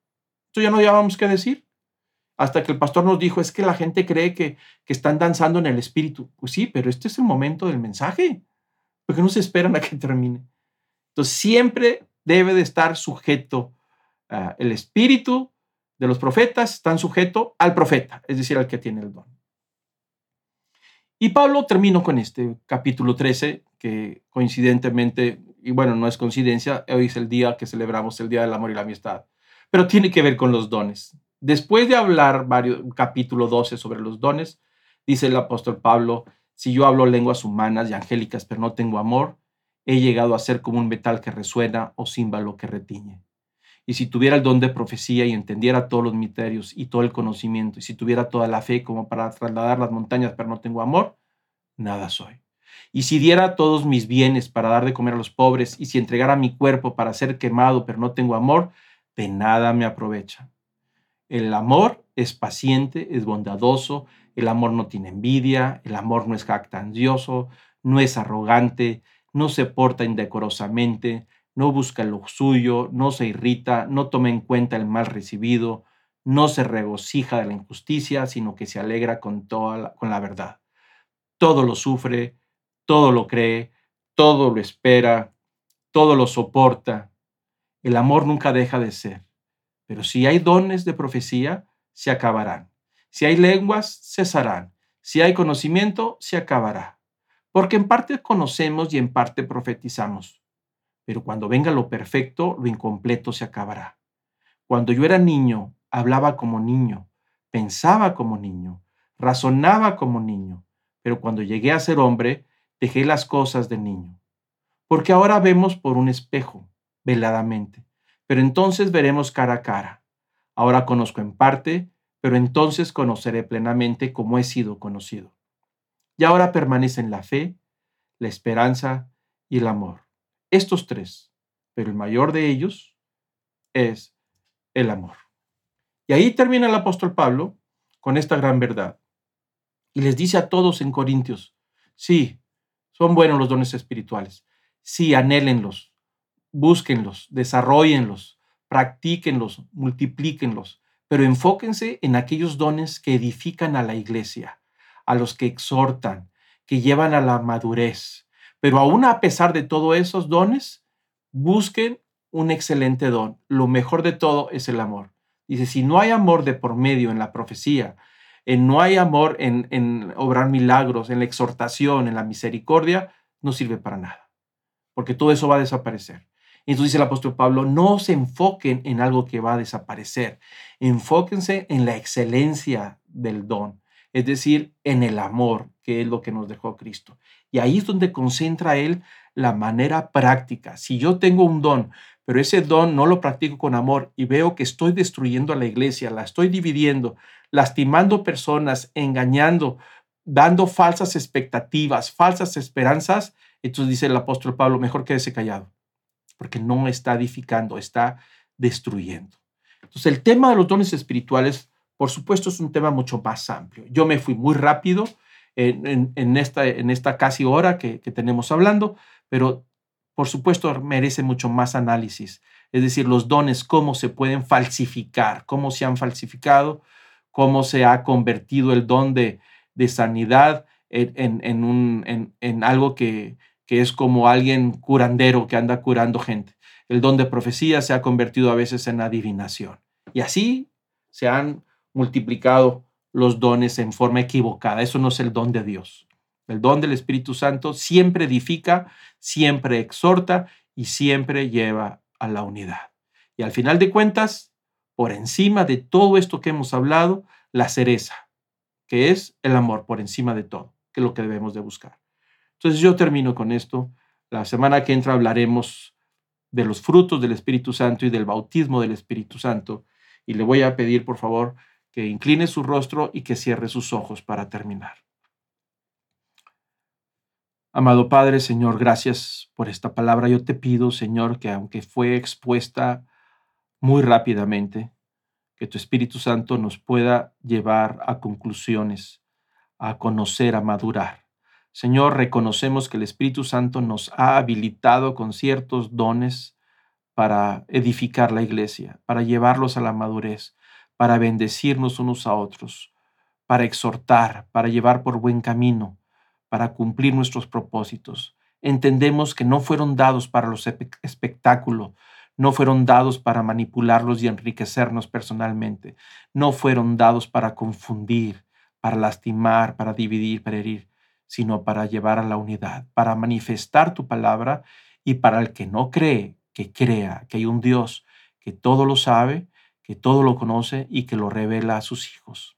Esto ya no llevábamos que decir. Hasta que el pastor nos dijo, es que la gente cree que, que están danzando en el espíritu. Pues sí, pero este es el momento del mensaje. Porque no se esperan a que termine. Entonces siempre debe de estar sujeto, uh, el espíritu de los profetas están sujeto al profeta, es decir, al que tiene el don. Y Pablo terminó con este capítulo 13, que coincidentemente, y bueno, no es coincidencia, hoy es el día que celebramos el Día del Amor y la Amistad, pero tiene que ver con los dones. Después de hablar varios, capítulo 12 sobre los dones, dice el apóstol Pablo, si yo hablo lenguas humanas y angélicas, pero no tengo amor, he llegado a ser como un metal que resuena o címbalo que retiñe. Y si tuviera el don de profecía y entendiera todos los misterios y todo el conocimiento, y si tuviera toda la fe como para trasladar las montañas, pero no tengo amor, nada soy. Y si diera todos mis bienes para dar de comer a los pobres, y si entregara mi cuerpo para ser quemado, pero no tengo amor, de nada me aprovecha. El amor es paciente, es bondadoso, el amor no tiene envidia, el amor no es jactancioso, no es arrogante, no se porta indecorosamente, no busca lo suyo, no se irrita, no toma en cuenta el mal recibido, no se regocija de la injusticia, sino que se alegra con, toda con la verdad. Todo lo sufre, todo lo cree, todo lo espera, todo lo soporta. El amor nunca deja de ser. Pero si hay dones de profecía, se acabarán. Si hay lenguas, cesarán. Si hay conocimiento, se acabará porque en parte conocemos y en parte profetizamos. Pero cuando venga lo perfecto, lo incompleto se acabará. Cuando yo era niño, hablaba como niño, pensaba como niño, razonaba como niño, pero cuando llegué a ser hombre, dejé las cosas de niño. Porque ahora vemos por un espejo, veladamente, pero entonces veremos cara a cara. Ahora conozco en parte, pero entonces conoceré plenamente como he sido conocido y ahora permanecen la fe, la esperanza y el amor. Estos tres, pero el mayor de ellos es el amor. Y ahí termina el apóstol Pablo con esta gran verdad. Y les dice a todos en Corintios, sí, son buenos los dones espirituales, sí, anhélenlos, búsquenlos, desarrollenlos, practíquenlos, multiplíquenlos, pero enfóquense en aquellos dones que edifican a la iglesia, a los que exhortan, que llevan a la madurez. Pero aún a pesar de todos esos dones, busquen un excelente don. Lo mejor de todo es el amor. Dice, si no hay amor de por medio en la profecía, en no hay amor en, en obrar milagros, en la exhortación, en la misericordia, no sirve para nada, porque todo eso va a desaparecer. Entonces dice el apóstol Pablo, no se enfoquen en algo que va a desaparecer, enfóquense en la excelencia del don, es decir, en el amor, que es lo que nos dejó Cristo. Y ahí es donde concentra él la manera práctica. Si yo tengo un don, pero ese don no lo practico con amor y veo que estoy destruyendo a la iglesia, la estoy dividiendo, lastimando personas, engañando, dando falsas expectativas, falsas esperanzas, entonces dice el apóstol Pablo, mejor quédese callado, porque no está edificando, está destruyendo. Entonces el tema de los dones espirituales, por supuesto, es un tema mucho más amplio. Yo me fui muy rápido en, esta, en esta casi hora que tenemos hablando, pero por supuesto merece mucho más análisis. Es decir, los dones, cómo se pueden falsificar, cómo se han falsificado, cómo se ha convertido el don de, sanidad en, algo que, que es como alguien curandero que anda curando gente. El don de profecía se ha convertido a veces en adivinación. Y así se han multiplicado los dones en forma equivocada. Eso no es el don de Dios. El don del Espíritu Santo siempre edifica, siempre exhorta y siempre lleva a la unidad. Y al final de cuentas, por encima de todo esto que hemos hablado, la cereza, que es el amor por encima de todo, que es lo que debemos de buscar. Entonces yo termino con esto. La semana que entra hablaremos de los frutos del Espíritu Santo y del bautismo del Espíritu Santo. Y le voy a pedir, por favor, que incline su rostro y que cierre sus ojos para terminar. Amado Padre, Señor, gracias por esta palabra. Yo te pido, Señor, que aunque fue expuesta muy rápidamente, que tu Espíritu Santo nos pueda llevar a conclusiones, a conocer, a madurar. Señor, reconocemos que el Espíritu Santo nos ha habilitado con ciertos dones para edificar la iglesia, para llevarlos a la madurez, para bendecirnos unos a otros, para exhortar, para llevar por buen camino para cumplir nuestros propósitos. Entendemos que no fueron dados para los espectáculos, no fueron dados para manipularlos y enriquecernos personalmente, no fueron dados para confundir, para lastimar, para dividir, para herir, sino para llevar a la unidad, para manifestar tu palabra y para el que no cree, que crea que hay un Dios que todo lo sabe, que todo lo conoce y que lo revela a sus hijos.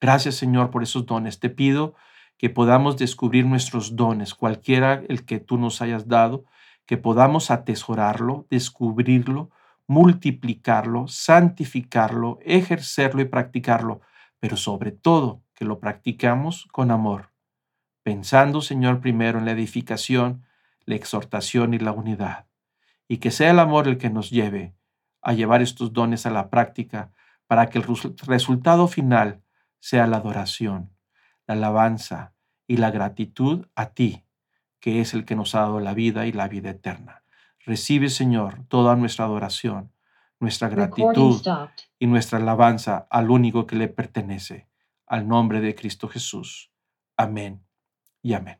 Gracias Señor por esos dones. Te pido que podamos descubrir nuestros dones, cualquiera el que tú nos hayas dado, que podamos atesorarlo, descubrirlo, multiplicarlo, santificarlo, ejercerlo y practicarlo, pero sobre todo que lo practicamos con amor, pensando, Señor, primero en la edificación, la exhortación y la unidad, y que sea el amor el que nos lleve a llevar estos dones a la práctica para que el resultado final sea la adoración la alabanza y la gratitud a ti, que es el que nos ha dado la vida y la vida eterna. Recibe, Señor, toda nuestra adoración, nuestra gratitud y nuestra alabanza al único que le pertenece, al nombre de Cristo Jesús. Amén y amén.